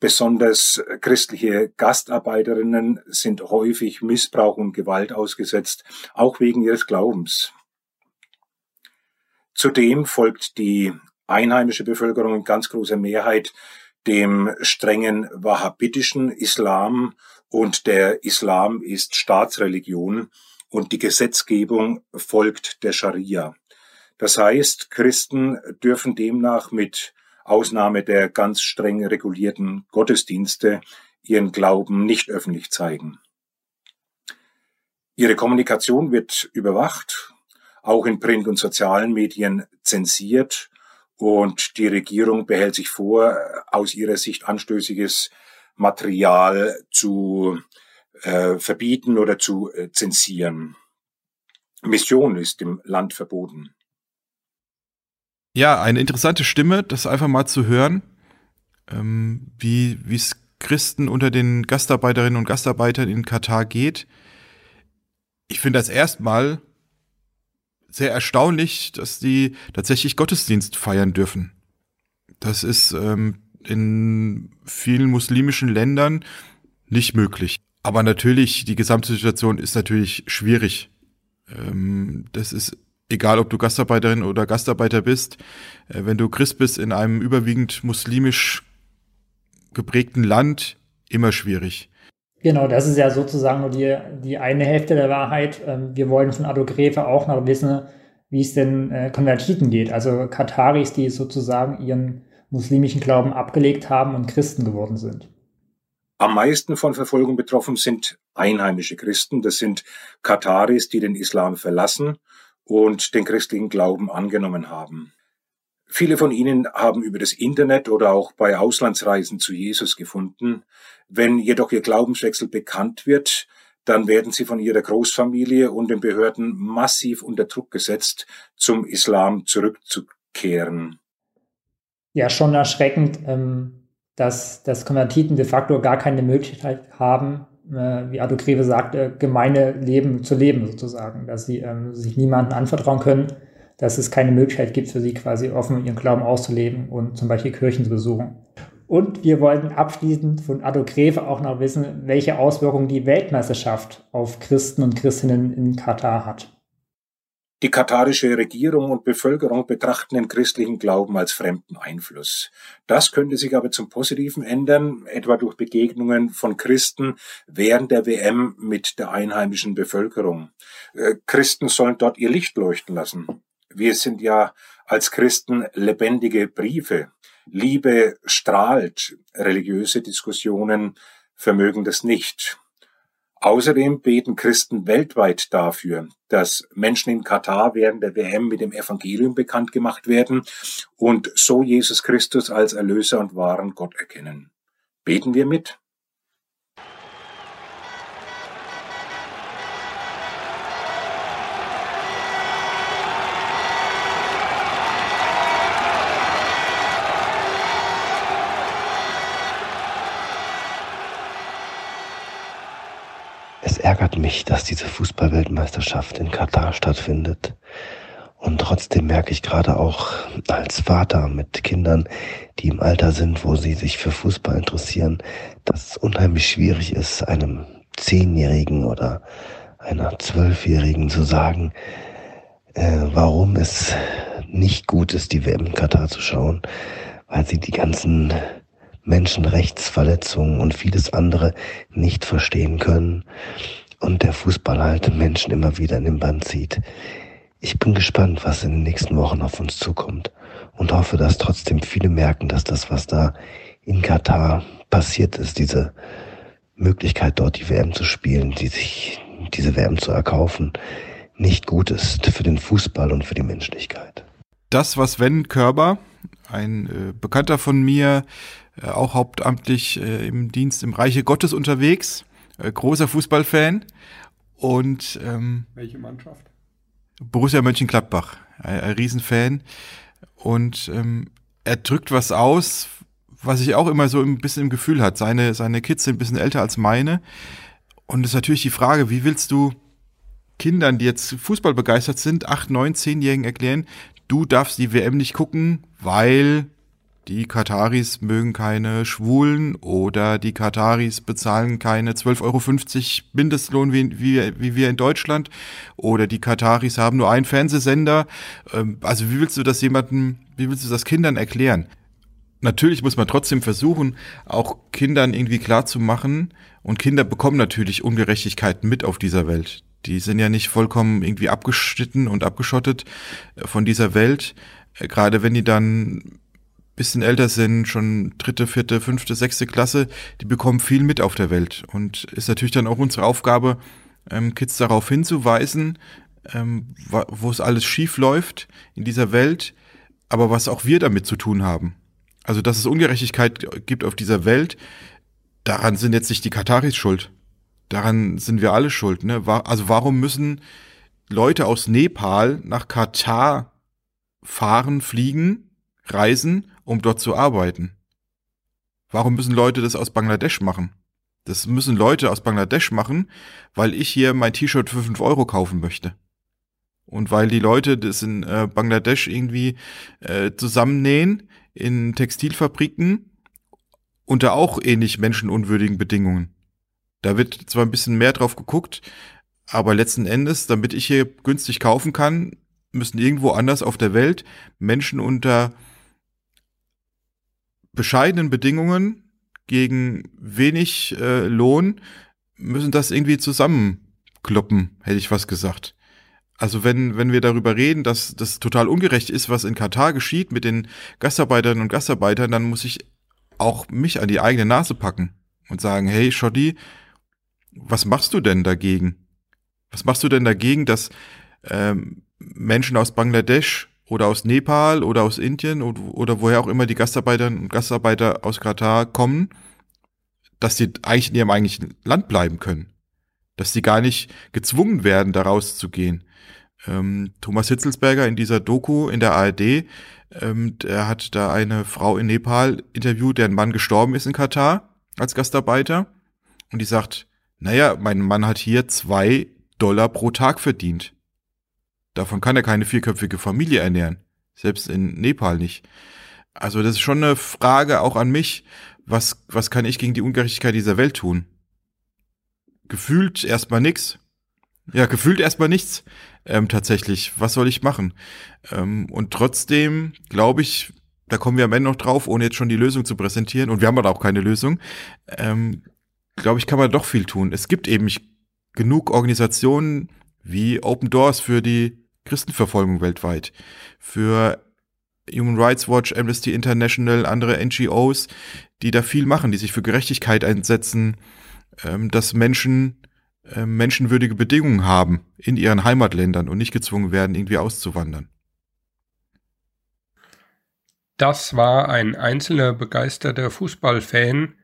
Besonders christliche Gastarbeiterinnen sind häufig Missbrauch und Gewalt ausgesetzt, auch wegen ihres Glaubens. Zudem folgt die einheimische Bevölkerung in ganz großer Mehrheit dem strengen wahhabitischen Islam und der Islam ist Staatsreligion und die Gesetzgebung folgt der Scharia. Das heißt, Christen dürfen demnach mit Ausnahme der ganz streng regulierten Gottesdienste ihren Glauben nicht öffentlich zeigen. Ihre Kommunikation wird überwacht, auch in Print- und sozialen Medien zensiert und die Regierung behält sich vor, aus ihrer Sicht anstößiges Material zu äh, verbieten oder zu äh, zensieren. Mission ist im Land verboten. Ja, eine interessante Stimme, das einfach mal zu hören, ähm, wie es Christen unter den Gastarbeiterinnen und Gastarbeitern in Katar geht. Ich finde das erstmal sehr erstaunlich, dass die tatsächlich Gottesdienst feiern dürfen. Das ist ähm, in vielen muslimischen Ländern nicht möglich. Aber natürlich, die gesamte Situation ist natürlich schwierig. Ähm, das ist egal, ob du Gastarbeiterin oder Gastarbeiter bist. Äh, wenn du Christ bist in einem überwiegend muslimisch geprägten Land, immer schwierig. Genau, das ist ja sozusagen nur die, die eine Hälfte der Wahrheit. Ähm, wir wollen von Ado Greve auch noch wissen, wie es denn äh, Konvertiten geht, also Kataris, die sozusagen ihren muslimischen Glauben abgelegt haben und Christen geworden sind. Am meisten von Verfolgung betroffen sind einheimische Christen. Das sind Kataris, die den Islam verlassen und den christlichen Glauben angenommen haben. Viele von ihnen haben über das Internet oder auch bei Auslandsreisen zu Jesus gefunden. Wenn jedoch ihr Glaubenswechsel bekannt wird, dann werden sie von ihrer Großfamilie und den Behörden massiv unter Druck gesetzt, zum Islam zurückzukehren. Ja, schon erschreckend, ähm, dass, dass Konvertiten de facto gar keine Möglichkeit haben, wie Ado Greve sagte, gemeine Leben zu leben sozusagen, dass sie ähm, sich niemandem anvertrauen können dass es keine Möglichkeit gibt für sie quasi offen ihren Glauben auszuleben und zum Beispiel Kirchen zu besuchen. Und wir wollten abschließend von Ado Greve auch noch wissen, welche Auswirkungen die Weltmeisterschaft auf Christen und Christinnen in Katar hat. Die katarische Regierung und Bevölkerung betrachten den christlichen Glauben als fremden Einfluss. Das könnte sich aber zum Positiven ändern, etwa durch Begegnungen von Christen während der WM mit der einheimischen Bevölkerung. Äh, Christen sollen dort ihr Licht leuchten lassen. Wir sind ja als Christen lebendige Briefe. Liebe strahlt, religiöse Diskussionen vermögen das nicht. Außerdem beten Christen weltweit dafür, dass Menschen in Katar während der WM mit dem Evangelium bekannt gemacht werden und so Jesus Christus als Erlöser und wahren Gott erkennen. Beten wir mit? Ärgert mich, dass diese Fußballweltmeisterschaft in Katar stattfindet. Und trotzdem merke ich gerade auch als Vater mit Kindern, die im Alter sind, wo sie sich für Fußball interessieren, dass es unheimlich schwierig ist, einem Zehnjährigen oder einer Zwölfjährigen zu sagen, äh, warum es nicht gut ist, die WM in Katar zu schauen, weil sie die ganzen Menschenrechtsverletzungen und vieles andere nicht verstehen können und der Fußball halt Menschen immer wieder in den Bann zieht. Ich bin gespannt, was in den nächsten Wochen auf uns zukommt und hoffe, dass trotzdem viele merken, dass das, was da in Katar passiert ist, diese Möglichkeit dort die WM zu spielen, die sich diese WM zu erkaufen, nicht gut ist für den Fußball und für die Menschlichkeit. Das, was Sven Körber, ein äh, Bekannter von mir, äh, auch hauptamtlich äh, im Dienst im Reiche Gottes unterwegs, äh, großer Fußballfan. Und ähm, welche Mannschaft? Borussia Mönchengladbach, ein, ein Riesenfan. Und ähm, er drückt was aus, was ich auch immer so ein bisschen im Gefühl hat. Seine, seine Kids sind ein bisschen älter als meine. Und es ist natürlich die Frage, wie willst du Kindern, die jetzt Fußball begeistert sind, acht, neun, zehnjährigen erklären, du darfst die WM nicht gucken, weil die Kataris mögen keine Schwulen oder die Kataris bezahlen keine 12,50 Euro Mindestlohn wie, wie, wie wir in Deutschland oder die Kataris haben nur einen Fernsehsender. Ähm, also wie willst du das jemandem, wie willst du das Kindern erklären? Natürlich muss man trotzdem versuchen, auch Kindern irgendwie klar zu machen. Und Kinder bekommen natürlich Ungerechtigkeiten mit auf dieser Welt. Die sind ja nicht vollkommen irgendwie abgeschnitten und abgeschottet äh, von dieser Welt. Äh, gerade wenn die dann bisschen älter sind, schon dritte, vierte, fünfte, sechste Klasse, die bekommen viel mit auf der Welt. Und ist natürlich dann auch unsere Aufgabe, ähm, Kids darauf hinzuweisen, ähm, wo es alles schief läuft in dieser Welt, aber was auch wir damit zu tun haben. Also, dass es Ungerechtigkeit gibt auf dieser Welt, daran sind jetzt nicht die Kataris schuld. Daran sind wir alle schuld. Ne? Also warum müssen Leute aus Nepal nach Katar fahren, fliegen, reisen um dort zu arbeiten. Warum müssen Leute das aus Bangladesch machen? Das müssen Leute aus Bangladesch machen, weil ich hier mein T-Shirt für 5 Euro kaufen möchte. Und weil die Leute das in äh, Bangladesch irgendwie äh, zusammennähen in Textilfabriken unter auch ähnlich menschenunwürdigen Bedingungen. Da wird zwar ein bisschen mehr drauf geguckt, aber letzten Endes, damit ich hier günstig kaufen kann, müssen irgendwo anders auf der Welt Menschen unter bescheidenen Bedingungen gegen wenig äh, Lohn müssen das irgendwie zusammenkloppen, hätte ich was gesagt. Also wenn, wenn wir darüber reden, dass das total ungerecht ist, was in Katar geschieht mit den Gastarbeitern und Gastarbeitern, dann muss ich auch mich an die eigene Nase packen und sagen, hey Shoddy, was machst du denn dagegen? Was machst du denn dagegen, dass ähm, Menschen aus Bangladesch oder aus Nepal oder aus Indien oder, oder woher auch immer die Gastarbeiterinnen und Gastarbeiter aus Katar kommen, dass sie eigentlich in ihrem eigentlichen Land bleiben können. Dass sie gar nicht gezwungen werden, da rauszugehen. Ähm, Thomas Hitzelsberger in dieser Doku in der ARD, ähm, der hat da eine Frau in Nepal interviewt, deren Mann gestorben ist in Katar als Gastarbeiter. Und die sagt, naja, mein Mann hat hier zwei Dollar pro Tag verdient. Davon kann er keine vierköpfige Familie ernähren. Selbst in Nepal nicht. Also das ist schon eine Frage auch an mich. Was, was kann ich gegen die Ungerechtigkeit dieser Welt tun? Gefühlt erstmal nix. Ja, gefühlt erstmal nichts. Ähm, tatsächlich. Was soll ich machen? Ähm, und trotzdem glaube ich, da kommen wir am Ende noch drauf, ohne jetzt schon die Lösung zu präsentieren. Und wir haben aber auch keine Lösung. Ähm, glaube ich, kann man doch viel tun. Es gibt eben genug Organisationen wie Open Doors für die Christenverfolgung weltweit, für Human Rights Watch, Amnesty International, andere NGOs, die da viel machen, die sich für Gerechtigkeit einsetzen, ähm, dass Menschen äh, menschenwürdige Bedingungen haben in ihren Heimatländern und nicht gezwungen werden, irgendwie auszuwandern. Das war ein einzelner begeisterter Fußballfan,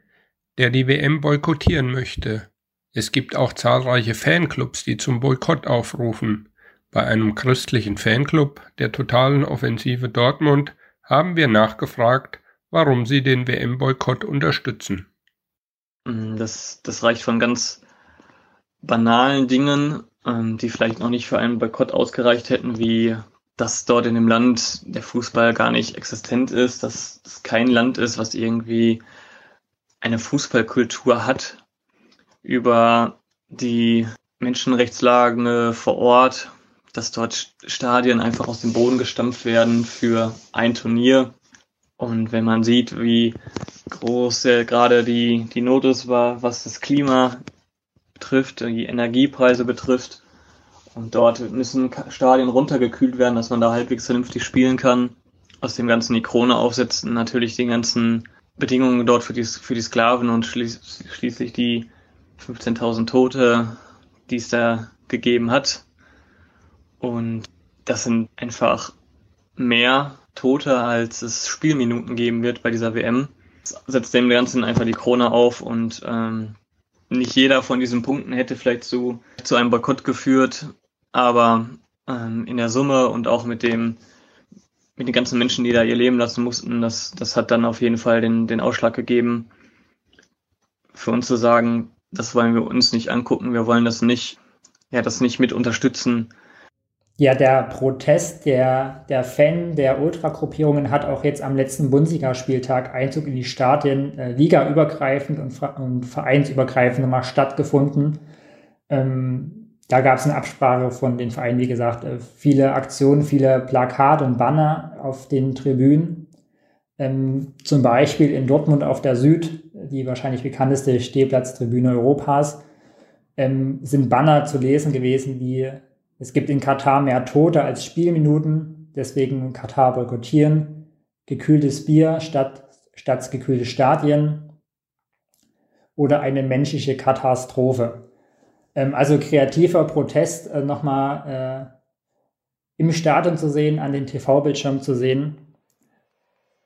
der die WM boykottieren möchte. Es gibt auch zahlreiche Fanclubs, die zum Boykott aufrufen. Bei einem christlichen Fanclub der totalen Offensive Dortmund haben wir nachgefragt, warum sie den WM-Boykott unterstützen. Mm, das, das reicht von ganz banalen Dingen, ähm, die vielleicht noch nicht für einen Boykott ausgereicht hätten, wie dass dort in dem Land der Fußball gar nicht existent ist, dass es kein Land ist, was irgendwie eine Fußballkultur hat, über die Menschenrechtslage vor Ort, dass dort Stadien einfach aus dem Boden gestampft werden für ein Turnier. Und wenn man sieht, wie groß äh, gerade die, die Not ist, war, was das Klima betrifft, die Energiepreise betrifft, und dort müssen Stadien runtergekühlt werden, dass man da halbwegs vernünftig spielen kann. Aus dem ganzen die Krone aufsetzen, natürlich die ganzen Bedingungen dort für die, für die Sklaven und schließ, schließlich die 15.000 Tote, die es da gegeben hat. Und das sind einfach mehr Tote, als es Spielminuten geben wird bei dieser WM. Das setzt dem Ganzen einfach die Krone auf und ähm, nicht jeder von diesen Punkten hätte vielleicht zu, zu einem Boykott geführt, aber ähm, in der Summe und auch mit dem mit den ganzen Menschen, die da ihr Leben lassen mussten, das, das hat dann auf jeden Fall den, den Ausschlag gegeben, für uns zu sagen, das wollen wir uns nicht angucken, wir wollen das nicht, ja, das nicht mit unterstützen, ja, der Protest der, der Fan, der Ultragruppierungen hat auch jetzt am letzten Bundesligaspieltag Einzug in die Stadien äh, ligaübergreifend und, und vereinsübergreifend mal stattgefunden. Ähm, da gab es eine Absprache von den Vereinen, wie gesagt, äh, viele Aktionen, viele Plakate und Banner auf den Tribünen. Ähm, zum Beispiel in Dortmund auf der Süd, die wahrscheinlich bekannteste Stehplatztribüne Europas, ähm, sind Banner zu lesen gewesen wie es gibt in Katar mehr Tote als Spielminuten, deswegen Katar boykottieren. Gekühltes Bier statt, statt gekühlte Stadien. Oder eine menschliche Katastrophe. Ähm, also kreativer Protest äh, nochmal äh, im Stadion zu sehen, an den TV-Bildschirm zu sehen.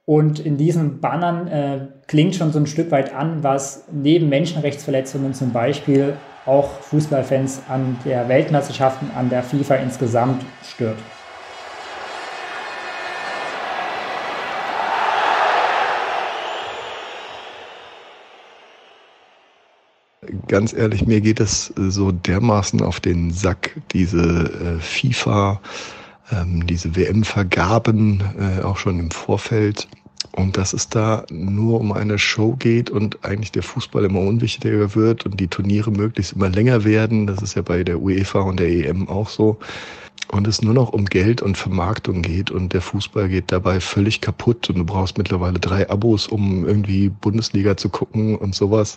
Und in diesen Bannern äh, klingt schon so ein Stück weit an, was neben Menschenrechtsverletzungen zum Beispiel auch Fußballfans an der Weltmeisterschaften, an der FIFA insgesamt stört. Ganz ehrlich, mir geht es so dermaßen auf den Sack, diese äh, FIFA, ähm, diese WM-Vergaben, äh, auch schon im Vorfeld und dass es da nur um eine Show geht und eigentlich der Fußball immer unwichtiger wird und die Turniere möglichst immer länger werden. Das ist ja bei der UEFA und der EM auch so. Und es nur noch um Geld und Vermarktung geht und der Fußball geht dabei völlig kaputt und du brauchst mittlerweile drei Abos, um irgendwie Bundesliga zu gucken und sowas.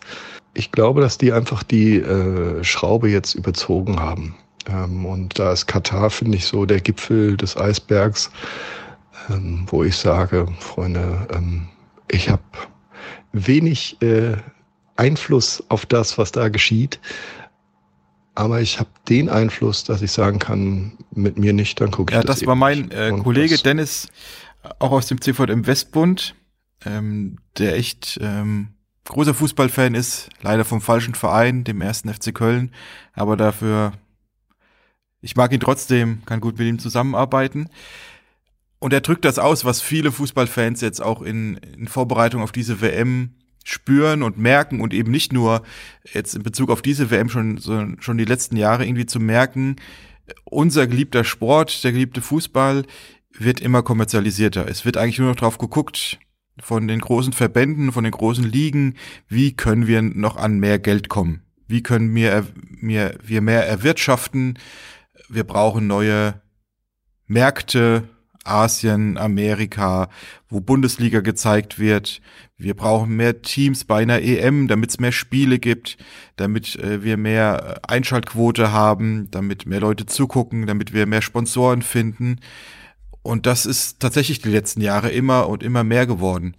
Ich glaube, dass die einfach die äh, Schraube jetzt überzogen haben. Ähm, und da ist Katar, finde ich, so der Gipfel des Eisbergs ähm, wo ich sage, Freunde, ähm, ich habe wenig äh, Einfluss auf das, was da geschieht. Aber ich habe den Einfluss, dass ich sagen kann, mit mir nicht, dann gucke ich ja, das. das war mein äh, Kollege Dennis, auch aus dem CVM Westbund, ähm, der echt ähm, großer Fußballfan ist, leider vom falschen Verein, dem ersten FC Köln, aber dafür, ich mag ihn trotzdem, kann gut mit ihm zusammenarbeiten. Und er drückt das aus, was viele Fußballfans jetzt auch in, in Vorbereitung auf diese WM spüren und merken und eben nicht nur jetzt in Bezug auf diese WM schon, sondern schon die letzten Jahre irgendwie zu merken, unser geliebter Sport, der geliebte Fußball wird immer kommerzialisierter. Es wird eigentlich nur noch drauf geguckt von den großen Verbänden, von den großen Ligen, wie können wir noch an mehr Geld kommen? Wie können wir, wir, wir mehr erwirtschaften? Wir brauchen neue Märkte, Asien, Amerika, wo Bundesliga gezeigt wird. Wir brauchen mehr Teams bei einer EM, damit es mehr Spiele gibt, damit äh, wir mehr äh, Einschaltquote haben, damit mehr Leute zugucken, damit wir mehr Sponsoren finden. Und das ist tatsächlich die letzten Jahre immer und immer mehr geworden,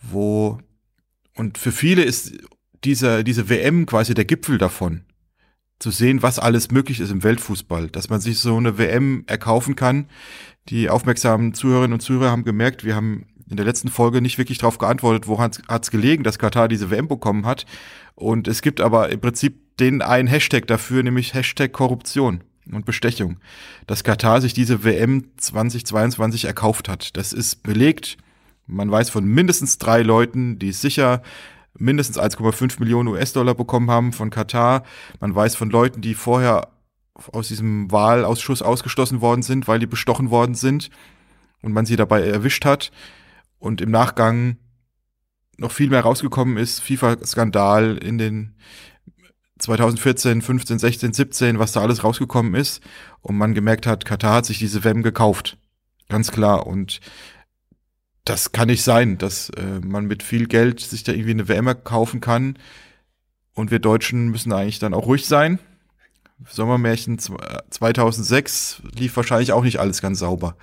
wo und für viele ist diese, diese WM quasi der Gipfel davon zu sehen, was alles möglich ist im Weltfußball, dass man sich so eine WM erkaufen kann, die aufmerksamen Zuhörerinnen und Zuhörer haben gemerkt, wir haben in der letzten Folge nicht wirklich darauf geantwortet, woran hat es gelegen, dass Katar diese WM bekommen hat. Und es gibt aber im Prinzip den einen Hashtag dafür, nämlich Hashtag Korruption und Bestechung, dass Katar sich diese WM 2022 erkauft hat. Das ist belegt. Man weiß von mindestens drei Leuten, die sicher mindestens 1,5 Millionen US-Dollar bekommen haben von Katar. Man weiß von Leuten, die vorher aus diesem Wahlausschuss ausgeschlossen worden sind, weil die bestochen worden sind und man sie dabei erwischt hat und im Nachgang noch viel mehr rausgekommen ist, FIFA-Skandal in den 2014, 15, 16, 17, was da alles rausgekommen ist und man gemerkt hat, Katar hat sich diese WM gekauft. Ganz klar und das kann nicht sein, dass äh, man mit viel Geld sich da irgendwie eine WM kaufen kann und wir Deutschen müssen eigentlich dann auch ruhig sein Sommermärchen 2006 lief wahrscheinlich auch nicht alles ganz sauber.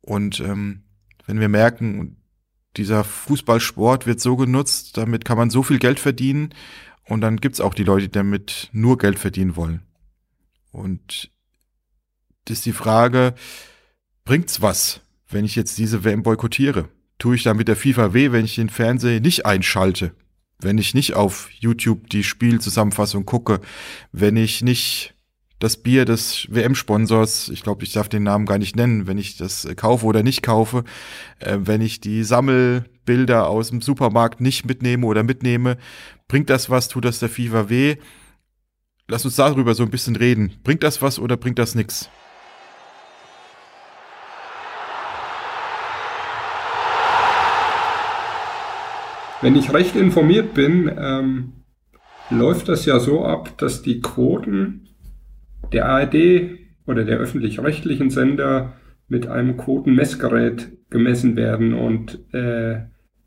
Und ähm, wenn wir merken, dieser Fußballsport wird so genutzt, damit kann man so viel Geld verdienen und dann gibt's auch die Leute, die damit nur Geld verdienen wollen. Und das ist die Frage, bringt's was, wenn ich jetzt diese WM boykottiere? Tue ich damit der FIFA weh, wenn ich den Fernseher nicht einschalte? wenn ich nicht auf YouTube die Spielzusammenfassung gucke, wenn ich nicht das Bier des WM-Sponsors, ich glaube, ich darf den Namen gar nicht nennen, wenn ich das kaufe oder nicht kaufe, äh, wenn ich die Sammelbilder aus dem Supermarkt nicht mitnehme oder mitnehme, bringt das was, tut das der FIFA weh? Lass uns darüber so ein bisschen reden. Bringt das was oder bringt das nichts? Wenn ich recht informiert bin, ähm, läuft das ja so ab, dass die Quoten der ARD oder der öffentlich-rechtlichen Sender mit einem Quotenmessgerät gemessen werden. Und äh,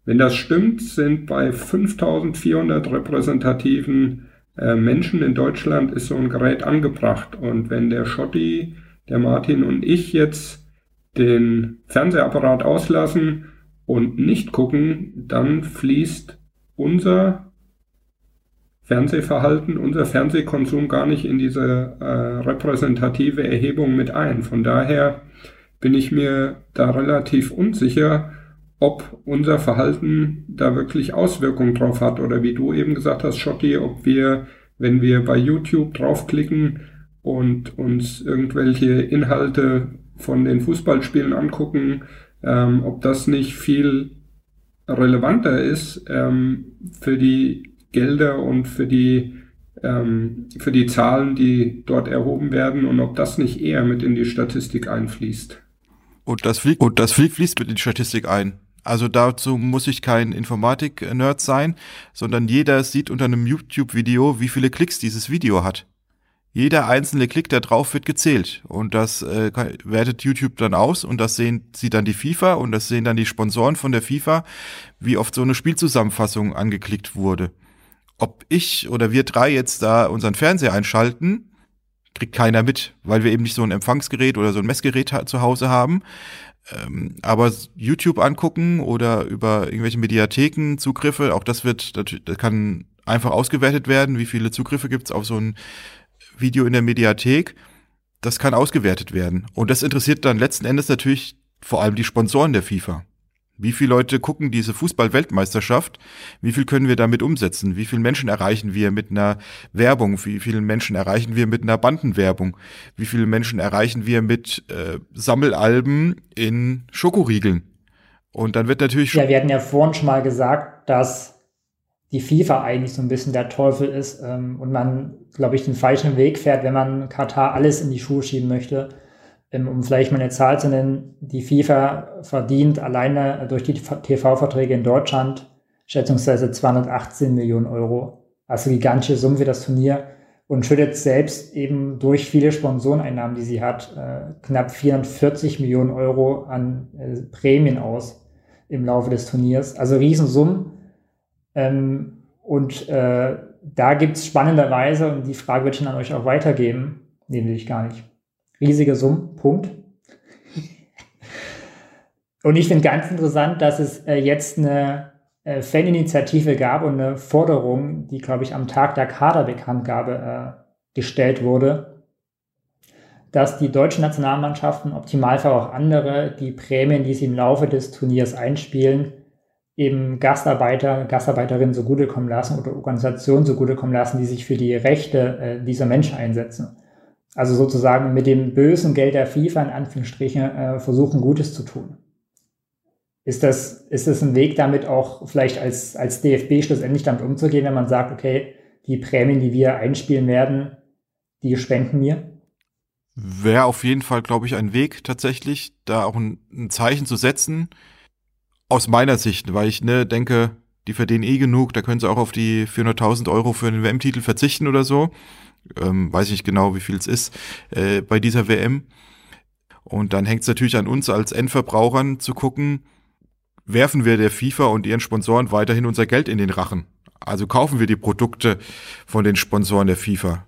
wenn das stimmt, sind bei 5400 repräsentativen äh, Menschen in Deutschland ist so ein Gerät angebracht. Und wenn der Schotti, der Martin und ich jetzt den Fernsehapparat auslassen und nicht gucken, dann fließt unser Fernsehverhalten, unser Fernsehkonsum gar nicht in diese äh, repräsentative Erhebung mit ein. Von daher bin ich mir da relativ unsicher, ob unser Verhalten da wirklich Auswirkungen drauf hat oder wie du eben gesagt hast, Schotti, ob wir, wenn wir bei YouTube draufklicken und uns irgendwelche Inhalte von den Fußballspielen angucken, ähm, ob das nicht viel relevanter ist ähm, für die Gelder und für die ähm, für die Zahlen, die dort erhoben werden und ob das nicht eher mit in die Statistik einfließt. Und das, fliegt, und das fließt mit in die Statistik ein. Also dazu muss ich kein Informatik-Nerd sein, sondern jeder sieht unter einem YouTube-Video, wie viele Klicks dieses Video hat. Jeder einzelne Klick, der drauf wird, gezählt. Und das äh, wertet YouTube dann aus und das sehen sie dann die FIFA und das sehen dann die Sponsoren von der FIFA, wie oft so eine Spielzusammenfassung angeklickt wurde. Ob ich oder wir drei jetzt da unseren Fernseher einschalten, kriegt keiner mit, weil wir eben nicht so ein Empfangsgerät oder so ein Messgerät zu Hause haben. Ähm, aber YouTube angucken oder über irgendwelche Mediatheken Zugriffe, auch das wird, das kann einfach ausgewertet werden, wie viele Zugriffe gibt's auf so ein Video in der Mediathek. Das kann ausgewertet werden. Und das interessiert dann letzten Endes natürlich vor allem die Sponsoren der FIFA. Wie viele Leute gucken diese Fußball-Weltmeisterschaft? Wie viel können wir damit umsetzen? Wie viele Menschen erreichen wir mit einer Werbung? Wie viele Menschen erreichen wir mit einer Bandenwerbung? Wie viele Menschen erreichen wir mit äh, Sammelalben in Schokoriegeln? Und dann wird natürlich Ja, wir hatten ja vorhin schon mal gesagt, dass die FIFA eigentlich so ein bisschen der Teufel ist ähm, und man, glaube ich, den falschen Weg fährt, wenn man Katar alles in die Schuhe schieben möchte ähm, um vielleicht mal eine Zahl zu nennen, die FIFA verdient alleine durch die TV-Verträge in Deutschland schätzungsweise 218 Millionen Euro. Also gigantische Summe für das Turnier und schüttet selbst eben durch viele Sponsoreneinnahmen, die sie hat, äh, knapp 440 Millionen Euro an äh, Prämien aus im Laufe des Turniers. Also Riesensummen. Ähm, und äh, da gibt es spannenderweise, und die Frage würde ich dann an euch auch weitergeben, nee, will ich gar nicht riesige Summen, Punkt. Und ich finde ganz interessant, dass es äh, jetzt eine äh, Faninitiative gab und eine Forderung, die, glaube ich, am Tag der Kaderbekanntgabe äh, gestellt wurde, dass die deutschen Nationalmannschaften, optimalfall auch andere, die Prämien, die sie im Laufe des Turniers einspielen, eben Gastarbeiter, Gastarbeiterinnen zugutekommen lassen oder Organisationen zugutekommen lassen, die sich für die Rechte äh, dieser Menschen einsetzen. Also sozusagen mit dem bösen Geld der FIFA in Anführungsstrichen äh, versuchen, Gutes zu tun. Ist das, ist das ein Weg, damit auch vielleicht als, als DFB schlussendlich damit umzugehen, wenn man sagt, okay, die Prämien, die wir einspielen werden, die spenden wir? Wäre auf jeden Fall, glaube ich, ein Weg tatsächlich, da auch ein, ein Zeichen zu setzen. Aus meiner Sicht, weil ich ne, denke, die verdienen eh genug, da können sie auch auf die 400.000 Euro für einen WM-Titel verzichten oder so ähm, weiß ich nicht genau, wie viel es ist, äh, bei dieser WM. Und dann hängt es natürlich an uns als Endverbrauchern zu gucken, werfen wir der FIFA und ihren Sponsoren weiterhin unser Geld in den Rachen. Also kaufen wir die Produkte von den Sponsoren der FIFA.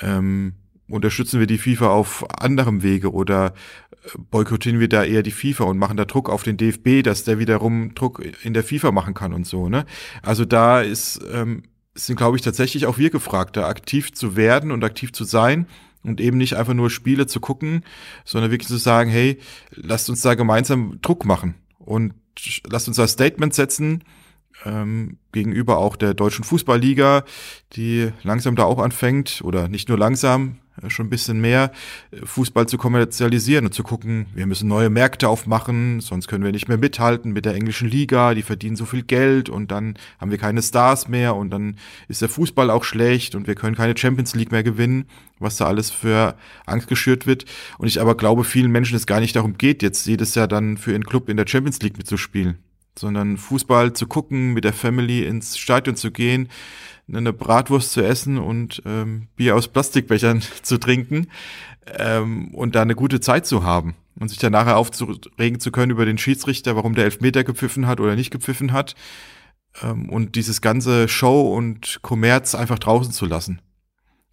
Ähm, unterstützen wir die FIFA auf anderem Wege oder boykottieren wir da eher die FIFA und machen da Druck auf den DFB, dass der wiederum Druck in der FIFA machen kann und so. Ne? Also da ist ähm, sind, glaube ich, tatsächlich auch wir gefragt, da aktiv zu werden und aktiv zu sein und eben nicht einfach nur Spiele zu gucken, sondern wirklich zu sagen, hey, lasst uns da gemeinsam Druck machen und lasst uns da Statement setzen ähm, gegenüber auch der deutschen Fußballliga, die langsam da auch anfängt oder nicht nur langsam, schon ein bisschen mehr äh, Fußball zu kommerzialisieren und zu gucken, wir müssen neue Märkte aufmachen, sonst können wir nicht mehr mithalten mit der englischen Liga, die verdienen so viel Geld und dann haben wir keine Stars mehr und dann ist der Fußball auch schlecht und wir können keine Champions League mehr gewinnen, was da alles für Angst geschürt wird. Und ich aber glaube, vielen Menschen es gar nicht darum geht, jetzt jedes Jahr dann für ihren Club in der Champions League mitzuspielen sondern Fußball zu gucken, mit der Family ins Stadion zu gehen, eine Bratwurst zu essen und ähm, Bier aus Plastikbechern zu trinken ähm, und da eine gute Zeit zu haben und sich dann nachher aufzuregen zu können über den Schiedsrichter, warum der Elfmeter gepfiffen hat oder nicht gepfiffen hat ähm, und dieses ganze Show und Kommerz einfach draußen zu lassen.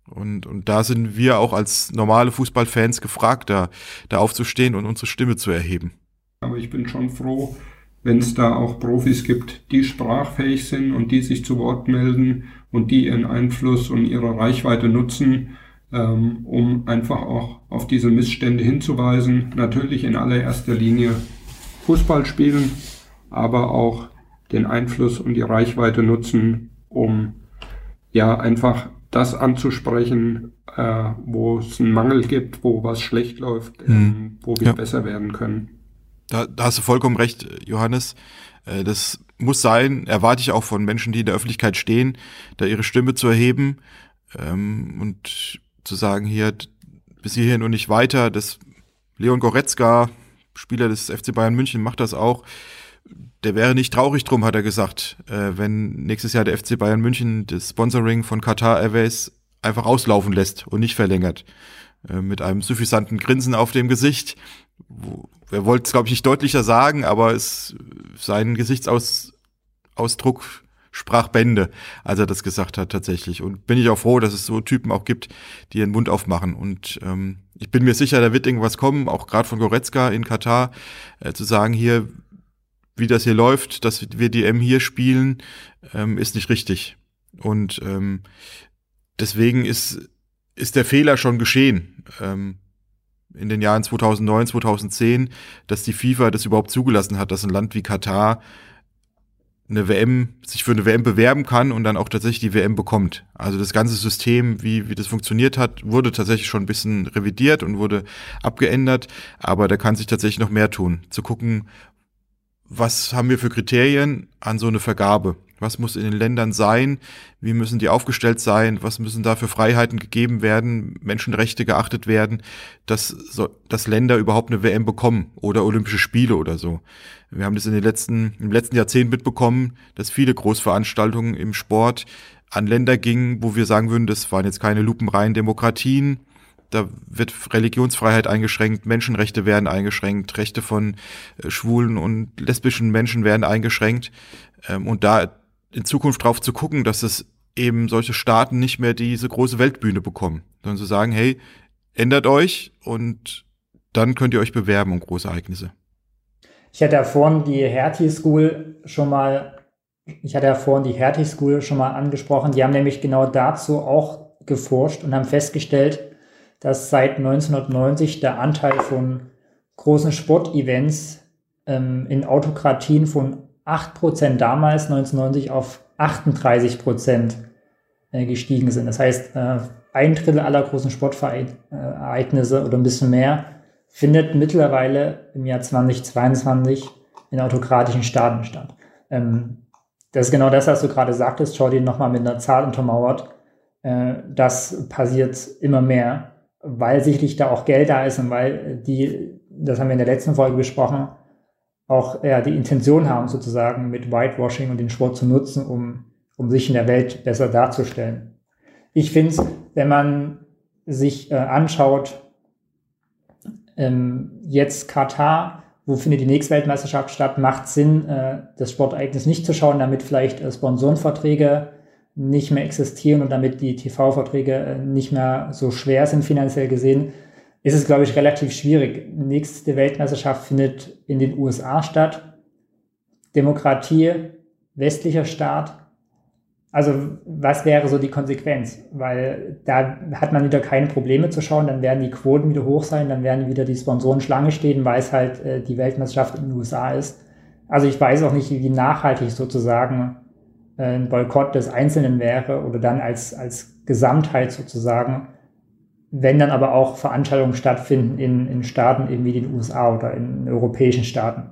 Und, und da sind wir auch als normale Fußballfans gefragt, da, da aufzustehen und unsere Stimme zu erheben. Aber ich bin schon froh, wenn es da auch Profis gibt, die sprachfähig sind und die sich zu Wort melden und die ihren Einfluss und ihre Reichweite nutzen, ähm, um einfach auch auf diese Missstände hinzuweisen. Natürlich in allererster Linie Fußball spielen, aber auch den Einfluss und die Reichweite nutzen, um ja einfach das anzusprechen, äh, wo es einen Mangel gibt, wo was schlecht läuft, äh, mhm. wo wir ja. besser werden können. Da, da hast du vollkommen recht, Johannes. Äh, das muss sein, erwarte ich auch von Menschen, die in der Öffentlichkeit stehen, da ihre Stimme zu erheben ähm, und zu sagen, hier bis hierhin und nicht weiter. Das Leon Goretzka, Spieler des FC Bayern München, macht das auch. Der wäre nicht traurig drum, hat er gesagt, äh, wenn nächstes Jahr der FC Bayern München das Sponsoring von Qatar Airways einfach auslaufen lässt und nicht verlängert. Äh, mit einem suffisanten Grinsen auf dem Gesicht. Er wollte es, glaube ich, nicht deutlicher sagen, aber es, sein Gesichtsausdruck sprach Bände, als er das gesagt hat tatsächlich. Und bin ich auch froh, dass es so Typen auch gibt, die ihren Mund aufmachen. Und ähm, ich bin mir sicher, da wird irgendwas kommen, auch gerade von Goretzka in Katar, äh, zu sagen hier, wie das hier läuft, dass wir die M hier spielen, ähm, ist nicht richtig. Und ähm, deswegen ist, ist der Fehler schon geschehen. Ähm, in den Jahren 2009, 2010, dass die FIFA das überhaupt zugelassen hat, dass ein Land wie Katar eine WM, sich für eine WM bewerben kann und dann auch tatsächlich die WM bekommt. Also das ganze System, wie, wie das funktioniert hat, wurde tatsächlich schon ein bisschen revidiert und wurde abgeändert, aber da kann sich tatsächlich noch mehr tun. Zu gucken, was haben wir für Kriterien an so eine Vergabe? Was muss in den Ländern sein? Wie müssen die aufgestellt sein? Was müssen da für Freiheiten gegeben werden? Menschenrechte geachtet werden, dass, so, dass Länder überhaupt eine WM bekommen oder Olympische Spiele oder so. Wir haben das in den letzten, im letzten Jahrzehnt mitbekommen, dass viele Großveranstaltungen im Sport an Länder gingen, wo wir sagen würden, das waren jetzt keine lupenreinen Demokratien, da wird Religionsfreiheit eingeschränkt, Menschenrechte werden eingeschränkt, Rechte von äh, schwulen und lesbischen Menschen werden eingeschränkt. Ähm, und da in Zukunft drauf zu gucken, dass es eben solche Staaten nicht mehr diese große Weltbühne bekommen, sondern zu sagen, hey, ändert euch und dann könnt ihr euch bewerben um große Ereignisse. Ich hatte ja vorhin die Hertie School schon mal, ich hatte ja vorhin die Hertie School schon mal angesprochen. Die haben nämlich genau dazu auch geforscht und haben festgestellt, dass seit 1990 der Anteil von großen Sportevents ähm, in Autokratien von 8% damals 1990 auf 38% äh, gestiegen sind. Das heißt, äh, ein Drittel aller großen Sportereignisse oder ein bisschen mehr findet mittlerweile im Jahr 2022 in autokratischen Staaten statt. Ähm, das ist genau das, was du gerade sagtest, Jordi, nochmal mit einer Zahl untermauert. Äh, das passiert immer mehr weil sicherlich da auch Geld da ist und weil die, das haben wir in der letzten Folge besprochen, auch ja, die Intention haben, sozusagen mit Whitewashing und den Sport zu nutzen, um, um sich in der Welt besser darzustellen. Ich finde es, wenn man sich äh, anschaut, ähm, jetzt Katar, wo findet die nächste Weltmeisterschaft statt, macht Sinn, äh, das Sportereignis nicht zu schauen, damit vielleicht äh, Sponsorenverträge nicht mehr existieren und damit die TV-Verträge äh, nicht mehr so schwer sind finanziell gesehen, ist es, glaube ich, relativ schwierig. Nächste Weltmeisterschaft findet in den USA statt. Demokratie, westlicher Staat. Also was wäre so die Konsequenz? Weil da hat man wieder keine Probleme zu schauen, dann werden die Quoten wieder hoch sein, dann werden wieder die Sponsoren Schlange stehen, weil es halt äh, die Weltmeisterschaft in den USA ist. Also ich weiß auch nicht, wie nachhaltig sozusagen ein Boykott des Einzelnen wäre oder dann als, als Gesamtheit sozusagen, wenn dann aber auch Veranstaltungen stattfinden in, in Staaten eben wie den USA oder in europäischen Staaten.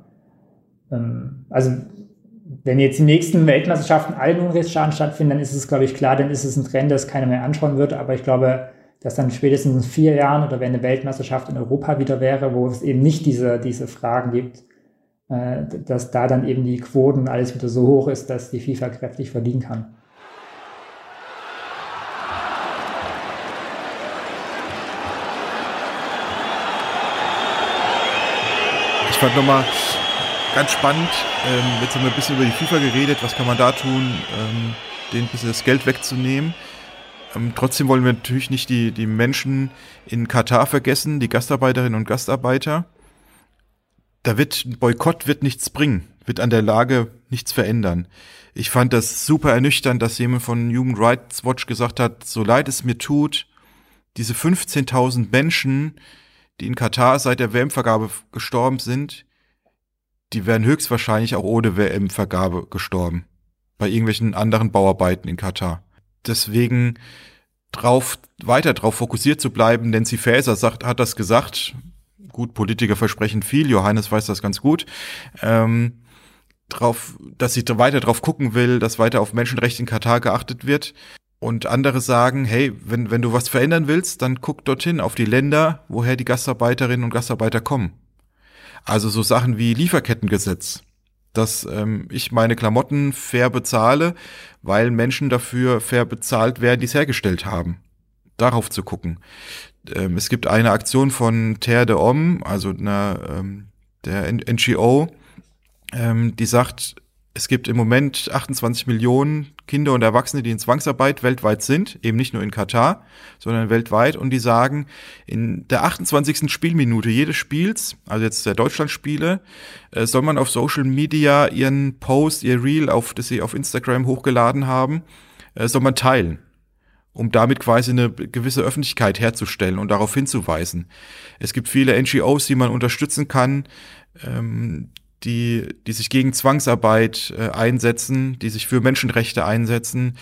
Ähm, also wenn jetzt die nächsten Weltmeisterschaften allen UNRWA-Staaten stattfinden, dann ist es, glaube ich, klar, dann ist es ein Trend, das keiner mehr anschauen wird. Aber ich glaube, dass dann spätestens in vier Jahren oder wenn eine Weltmeisterschaft in Europa wieder wäre, wo es eben nicht diese, diese Fragen gibt, äh, dass da dann eben die Quoten alles wieder so hoch ist, dass die FIFA kräftig verdienen kann. Ich fand nochmal ganz spannend, ähm, jetzt haben wir ein bisschen über die FIFA geredet, was kann man da tun, ähm, denen ein bisschen das Geld wegzunehmen. Ähm, trotzdem wollen wir natürlich nicht die, die Menschen in Katar vergessen, die Gastarbeiterinnen und Gastarbeiter da wird ein Boykott wird nichts bringen, wird an der Lage nichts verändern. Ich fand das super ernüchternd, dass jemand von Human Rights Watch gesagt hat, so leid es mir tut, diese 15.000 Menschen, die in Katar seit der WM-Vergabe gestorben sind, die wären höchstwahrscheinlich auch ohne WM-Vergabe gestorben. Bei irgendwelchen anderen Bauarbeiten in Katar. Deswegen drauf, weiter drauf fokussiert zu bleiben, Nancy Faeser sagt, hat das gesagt, gut, Politiker versprechen viel, Johannes weiß das ganz gut, ähm, drauf, dass sie weiter drauf gucken will, dass weiter auf Menschenrechte in Katar geachtet wird. Und andere sagen, hey, wenn, wenn du was verändern willst, dann guck dorthin auf die Länder, woher die Gastarbeiterinnen und Gastarbeiter kommen. Also so Sachen wie Lieferkettengesetz, dass ähm, ich meine Klamotten fair bezahle, weil Menschen dafür fair bezahlt werden, die es hergestellt haben. Darauf zu gucken ähm, es gibt eine Aktion von Terre de Homme, also einer, ähm, der NGO, ähm, die sagt, es gibt im Moment 28 Millionen Kinder und Erwachsene, die in Zwangsarbeit weltweit sind, eben nicht nur in Katar, sondern weltweit. Und die sagen, in der 28. Spielminute jedes Spiels, also jetzt der Deutschlandspiele, äh, soll man auf Social Media ihren Post, ihr Reel, auf, das sie auf Instagram hochgeladen haben, äh, soll man teilen um damit quasi eine gewisse Öffentlichkeit herzustellen und darauf hinzuweisen. Es gibt viele NGOs, die man unterstützen kann, ähm, die, die sich gegen Zwangsarbeit äh, einsetzen, die sich für Menschenrechte einsetzen,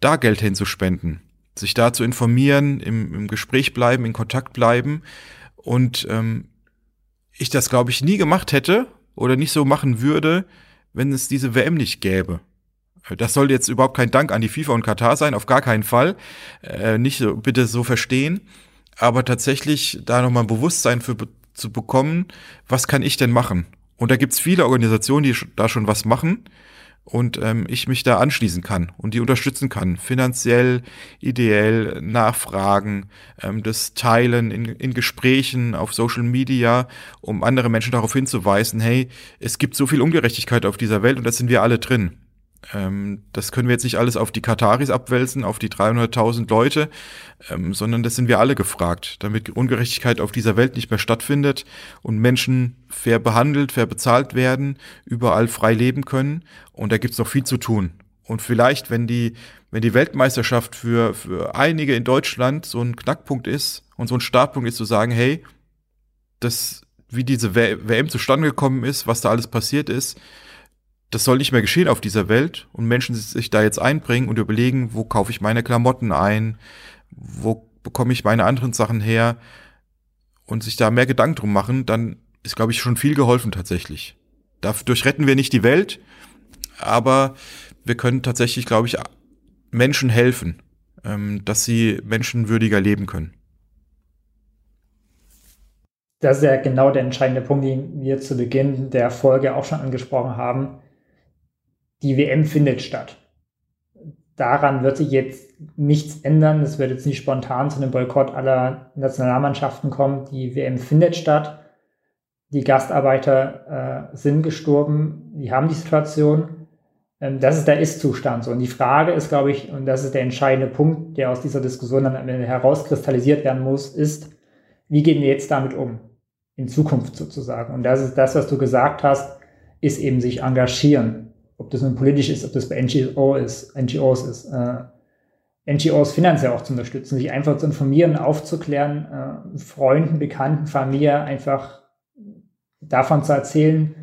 da Geld hinzuspenden, sich da zu informieren, im, im Gespräch bleiben, in Kontakt bleiben. Und ähm, ich das, glaube ich, nie gemacht hätte oder nicht so machen würde, wenn es diese WM nicht gäbe. Das soll jetzt überhaupt kein Dank an die FIFA und Katar sein, auf gar keinen Fall. Äh, nicht so, bitte so verstehen. Aber tatsächlich da nochmal ein Bewusstsein für zu bekommen, was kann ich denn machen? Und da gibt's viele Organisationen, die da schon was machen und ähm, ich mich da anschließen kann und die unterstützen kann, finanziell, ideell, nachfragen, ähm, das Teilen in, in Gesprächen auf Social Media, um andere Menschen darauf hinzuweisen, hey, es gibt so viel Ungerechtigkeit auf dieser Welt und da sind wir alle drin. Ähm, das können wir jetzt nicht alles auf die Kataris abwälzen, auf die 300.000 Leute, ähm, sondern das sind wir alle gefragt, damit Ungerechtigkeit auf dieser Welt nicht mehr stattfindet und Menschen fair behandelt, fair bezahlt werden, überall frei leben können. Und da gibt's noch viel zu tun. Und vielleicht, wenn die, wenn die Weltmeisterschaft für, für einige in Deutschland so ein Knackpunkt ist und so ein Startpunkt ist, zu sagen, hey, das, wie diese WM zustande gekommen ist, was da alles passiert ist, das soll nicht mehr geschehen auf dieser Welt und Menschen sich da jetzt einbringen und überlegen, wo kaufe ich meine Klamotten ein, wo bekomme ich meine anderen Sachen her und sich da mehr Gedanken drum machen, dann ist, glaube ich, schon viel geholfen tatsächlich. Dadurch retten wir nicht die Welt, aber wir können tatsächlich, glaube ich, Menschen helfen, ähm, dass sie menschenwürdiger leben können. Das ist ja genau der entscheidende Punkt, den wir zu Beginn der Folge auch schon angesprochen haben die WM findet statt. Daran wird sich jetzt nichts ändern. Es wird jetzt nicht spontan zu einem Boykott aller Nationalmannschaften kommen. Die WM findet statt. Die Gastarbeiter äh, sind gestorben. Die haben die Situation. Ähm, das ist der Ist-Zustand. So. Und die Frage ist, glaube ich, und das ist der entscheidende Punkt, der aus dieser Diskussion dann herauskristallisiert werden muss, ist, wie gehen wir jetzt damit um? In Zukunft sozusagen. Und das ist das, was du gesagt hast, ist eben sich engagieren ob das nun politisch ist, ob das bei NGO ist, NGOs ist, äh, NGOs finanziell auch zu unterstützen, sich einfach zu informieren, aufzuklären, äh, Freunden, Bekannten, Familie einfach davon zu erzählen,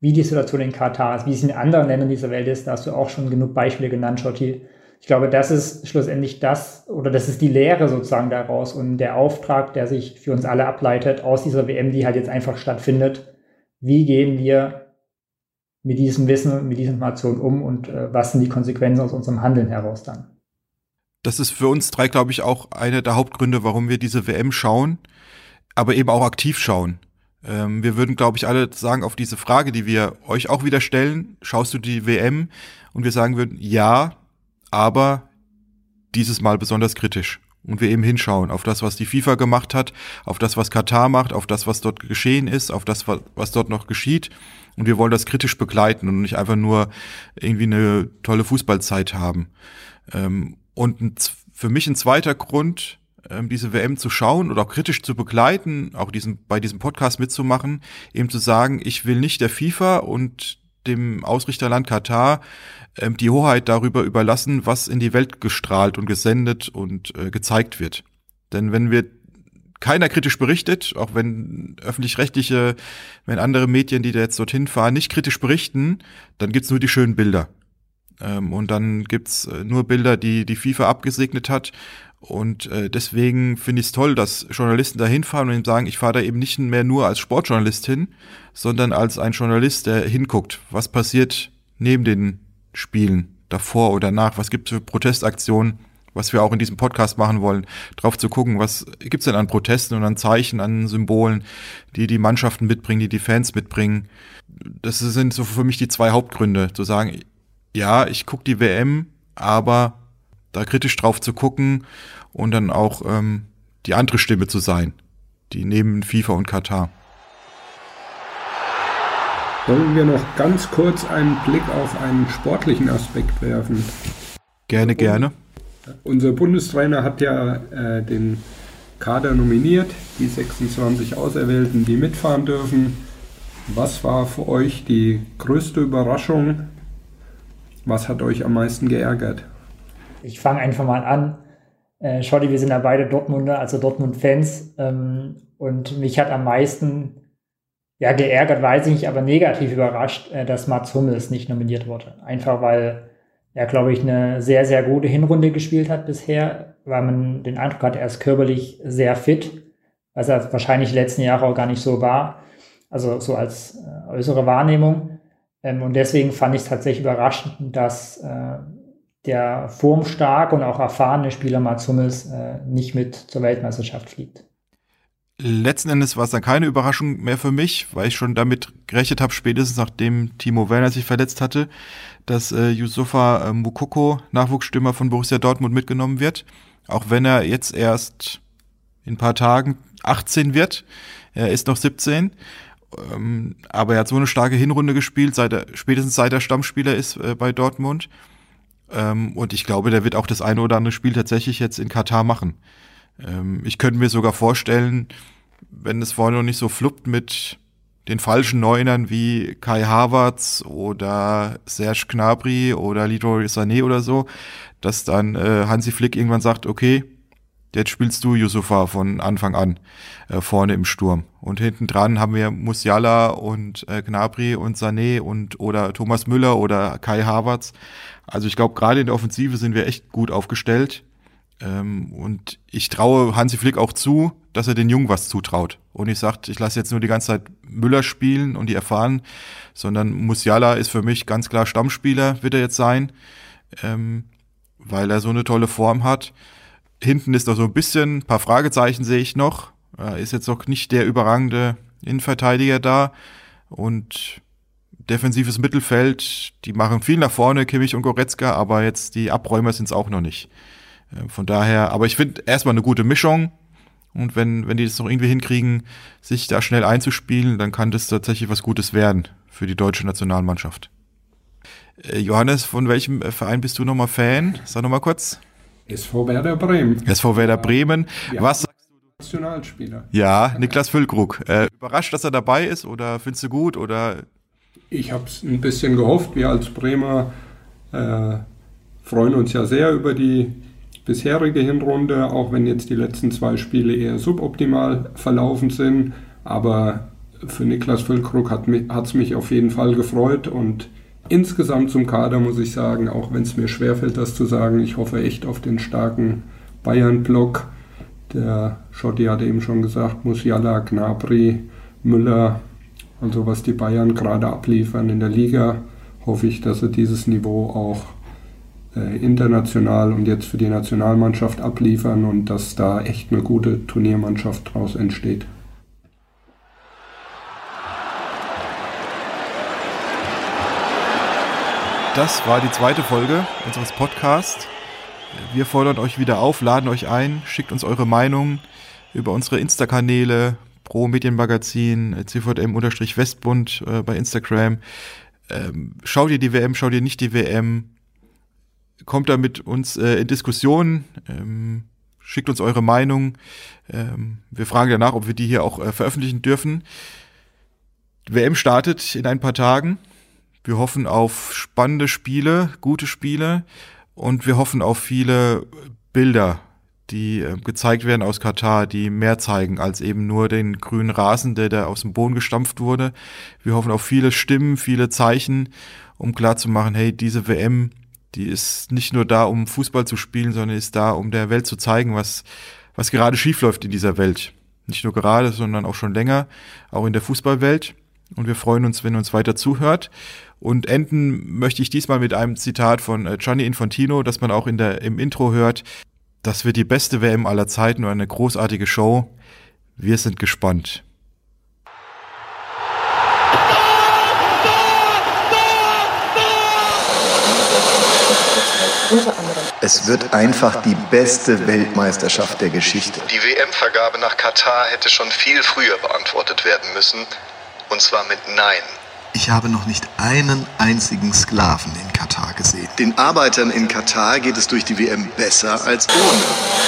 wie die Situation in Katar ist, wie es in anderen Ländern dieser Welt ist. Da hast du auch schon genug Beispiele genannt, Schotti. Ich glaube, das ist schlussendlich das, oder das ist die Lehre sozusagen daraus und der Auftrag, der sich für uns alle ableitet aus dieser WM, die halt jetzt einfach stattfindet. Wie gehen wir mit diesem Wissen und mit dieser Information um und äh, was sind die Konsequenzen aus unserem Handeln heraus dann? Das ist für uns drei, glaube ich, auch einer der Hauptgründe, warum wir diese WM schauen, aber eben auch aktiv schauen. Ähm, wir würden, glaube ich, alle sagen, auf diese Frage, die wir euch auch wieder stellen, schaust du die WM? Und wir sagen würden, ja, aber dieses Mal besonders kritisch. Und wir eben hinschauen auf das, was die FIFA gemacht hat, auf das, was Katar macht, auf das, was dort geschehen ist, auf das, was dort noch geschieht. Und wir wollen das kritisch begleiten und nicht einfach nur irgendwie eine tolle Fußballzeit haben. Ähm, und für mich ein zweiter Grund, ähm, diese WM zu schauen oder auch kritisch zu begleiten, auch diesen, bei diesem Podcast mitzumachen, eben zu sagen, ich will nicht der FIFA und dem Ausrichterland Katar ähm, die Hoheit darüber überlassen, was in die Welt gestrahlt und gesendet und äh, gezeigt wird. Denn wenn wir keiner kritisch berichtet, auch wenn öffentlich-rechtliche, wenn andere Medien, die da jetzt dorthin fahren, nicht kritisch berichten, dann gibt's nur die schönen Bilder. Ähm, und dann gibt's äh, nur Bilder, die die FIFA abgesegnet hat. Und äh, deswegen finde ich es toll, dass Journalisten da hinfahren und sagen, ich fahre da eben nicht mehr nur als Sportjournalist hin, sondern als ein Journalist, der hinguckt, was passiert neben den Spielen, davor oder nach, was gibt es für Protestaktionen, was wir auch in diesem Podcast machen wollen, drauf zu gucken, was gibt's denn an Protesten und an Zeichen, an Symbolen, die die Mannschaften mitbringen, die die Fans mitbringen. Das sind so für mich die zwei Hauptgründe, zu sagen, ja, ich gucke die WM, aber da kritisch drauf zu gucken und dann auch ähm, die andere Stimme zu sein, die neben FIFA und Katar. Wollen wir noch ganz kurz einen Blick auf einen sportlichen Aspekt werfen? Gerne, gerne. Unser Bundestrainer hat ja äh, den Kader nominiert, die 26 Auserwählten, die mitfahren dürfen. Was war für euch die größte Überraschung? Was hat euch am meisten geärgert? Ich fange einfach mal an. Äh, Schotti, wir sind ja beide Dortmunder, also Dortmund-Fans. Ähm, und mich hat am meisten ja, geärgert weiß ich nicht, aber negativ überrascht, äh, dass Mats Hummels nicht nominiert wurde. Einfach weil er, glaube ich, eine sehr, sehr gute Hinrunde gespielt hat bisher, weil man den Eindruck hat, er ist körperlich sehr fit, was er wahrscheinlich die letzten Jahre auch gar nicht so war. Also so als äh, äußere Wahrnehmung. Ähm, und deswegen fand ich es tatsächlich überraschend, dass äh, der formstark und auch erfahrene Spieler Mats Hummels äh, nicht mit zur Weltmeisterschaft fliegt. Letzten Endes war es dann keine Überraschung mehr für mich, weil ich schon damit gerechnet habe, spätestens nachdem Timo Werner sich verletzt hatte, dass äh, Yusufa äh, Mukoko, Nachwuchsstürmer von Borussia Dortmund, mitgenommen wird. Auch wenn er jetzt erst in ein paar Tagen 18 wird. Er ist noch 17. Ähm, aber er hat so eine starke Hinrunde gespielt, seit er, spätestens seit er Stammspieler ist äh, bei Dortmund. Ähm, und ich glaube, der wird auch das eine oder andere Spiel tatsächlich jetzt in Katar machen. Ähm, ich könnte mir sogar vorstellen, wenn es vorher noch nicht so fluppt mit den falschen Neunern wie Kai Havertz oder Serge Gnabry oder Leroy Sané oder so, dass dann äh, Hansi Flick irgendwann sagt, okay, jetzt spielst du Yusufa von Anfang an äh, vorne im Sturm. Und hinten dran haben wir Musiala und äh, Gnabry und Sané und oder Thomas Müller oder Kai Havertz. Also ich glaube, gerade in der Offensive sind wir echt gut aufgestellt. Ähm, und ich traue Hansi Flick auch zu, dass er den Jungen was zutraut. Und ich sage, ich lasse jetzt nur die ganze Zeit Müller spielen und die erfahren, sondern Musiala ist für mich ganz klar Stammspieler, wird er jetzt sein, ähm, weil er so eine tolle Form hat. Hinten ist noch so ein bisschen, ein paar Fragezeichen sehe ich noch. Er ist jetzt noch nicht der überragende Innenverteidiger da. Und defensives Mittelfeld, die machen viel nach vorne, Kimmich und Goretzka, aber jetzt die Abräumer sind es auch noch nicht. Äh, von daher, aber ich finde erstmal eine gute Mischung. Und wenn, wenn die das noch irgendwie hinkriegen, sich da schnell einzuspielen, dann kann das tatsächlich was Gutes werden für die deutsche Nationalmannschaft. Äh, Johannes, von welchem äh, Verein bist du nochmal Fan? Sag nochmal kurz. SV Werder Bremen. SV Werder Bremen. Ja, was sagst du? Nationalspieler. Ja, Niklas Füllkrug. Äh, überrascht, dass er dabei ist oder findest du gut oder? Ich habe es ein bisschen gehofft. Wir als Bremer äh, freuen uns ja sehr über die bisherige Hinrunde, auch wenn jetzt die letzten zwei Spiele eher suboptimal verlaufen sind. Aber für Niklas Füllkrug hat es mich auf jeden Fall gefreut und insgesamt zum Kader muss ich sagen, auch wenn es mir schwerfällt, das zu sagen, ich hoffe echt auf den starken Bayern-Block. Der Schotti hatte eben schon gesagt, Musiala, Gnabry, Müller, also was die Bayern gerade abliefern in der Liga, hoffe ich, dass sie dieses Niveau auch äh, international und jetzt für die Nationalmannschaft abliefern und dass da echt eine gute Turniermannschaft draus entsteht. Das war die zweite Folge unseres Podcasts. Wir fordern euch wieder auf, laden euch ein, schickt uns eure Meinung über unsere Insta-Kanäle, Pro Medienmagazin, CVM-Westbund äh, bei Instagram. Ähm, schaut ihr die WM, schaut ihr nicht die WM, kommt da mit uns äh, in Diskussion, ähm, schickt uns eure Meinung. Ähm, wir fragen danach, ob wir die hier auch äh, veröffentlichen dürfen. Die WM startet in ein paar Tagen. Wir hoffen auf spannende Spiele, gute Spiele und wir hoffen auf viele Bilder, die äh, gezeigt werden aus Katar, die mehr zeigen als eben nur den grünen Rasen, der da aus dem Boden gestampft wurde. Wir hoffen auf viele Stimmen, viele Zeichen, um klarzumachen, hey, diese WM, die ist nicht nur da, um Fußball zu spielen, sondern ist da, um der Welt zu zeigen, was, was gerade schiefläuft in dieser Welt. Nicht nur gerade, sondern auch schon länger, auch in der Fußballwelt. Und wir freuen uns, wenn ihr uns weiter zuhört. Und enden möchte ich diesmal mit einem Zitat von äh, Gianni Infantino, das man auch in der, im Intro hört. Das wird die beste WM aller Zeiten und eine großartige Show. Wir sind gespannt. Es wird einfach die beste Weltmeisterschaft der Geschichte. Die WM-Vergabe nach Katar hätte schon viel früher beantwortet werden müssen. Und zwar mit Nein. Ich habe noch nicht einen einzigen Sklaven in Katar gesehen. Den Arbeitern in Katar geht es durch die WM besser als ohne.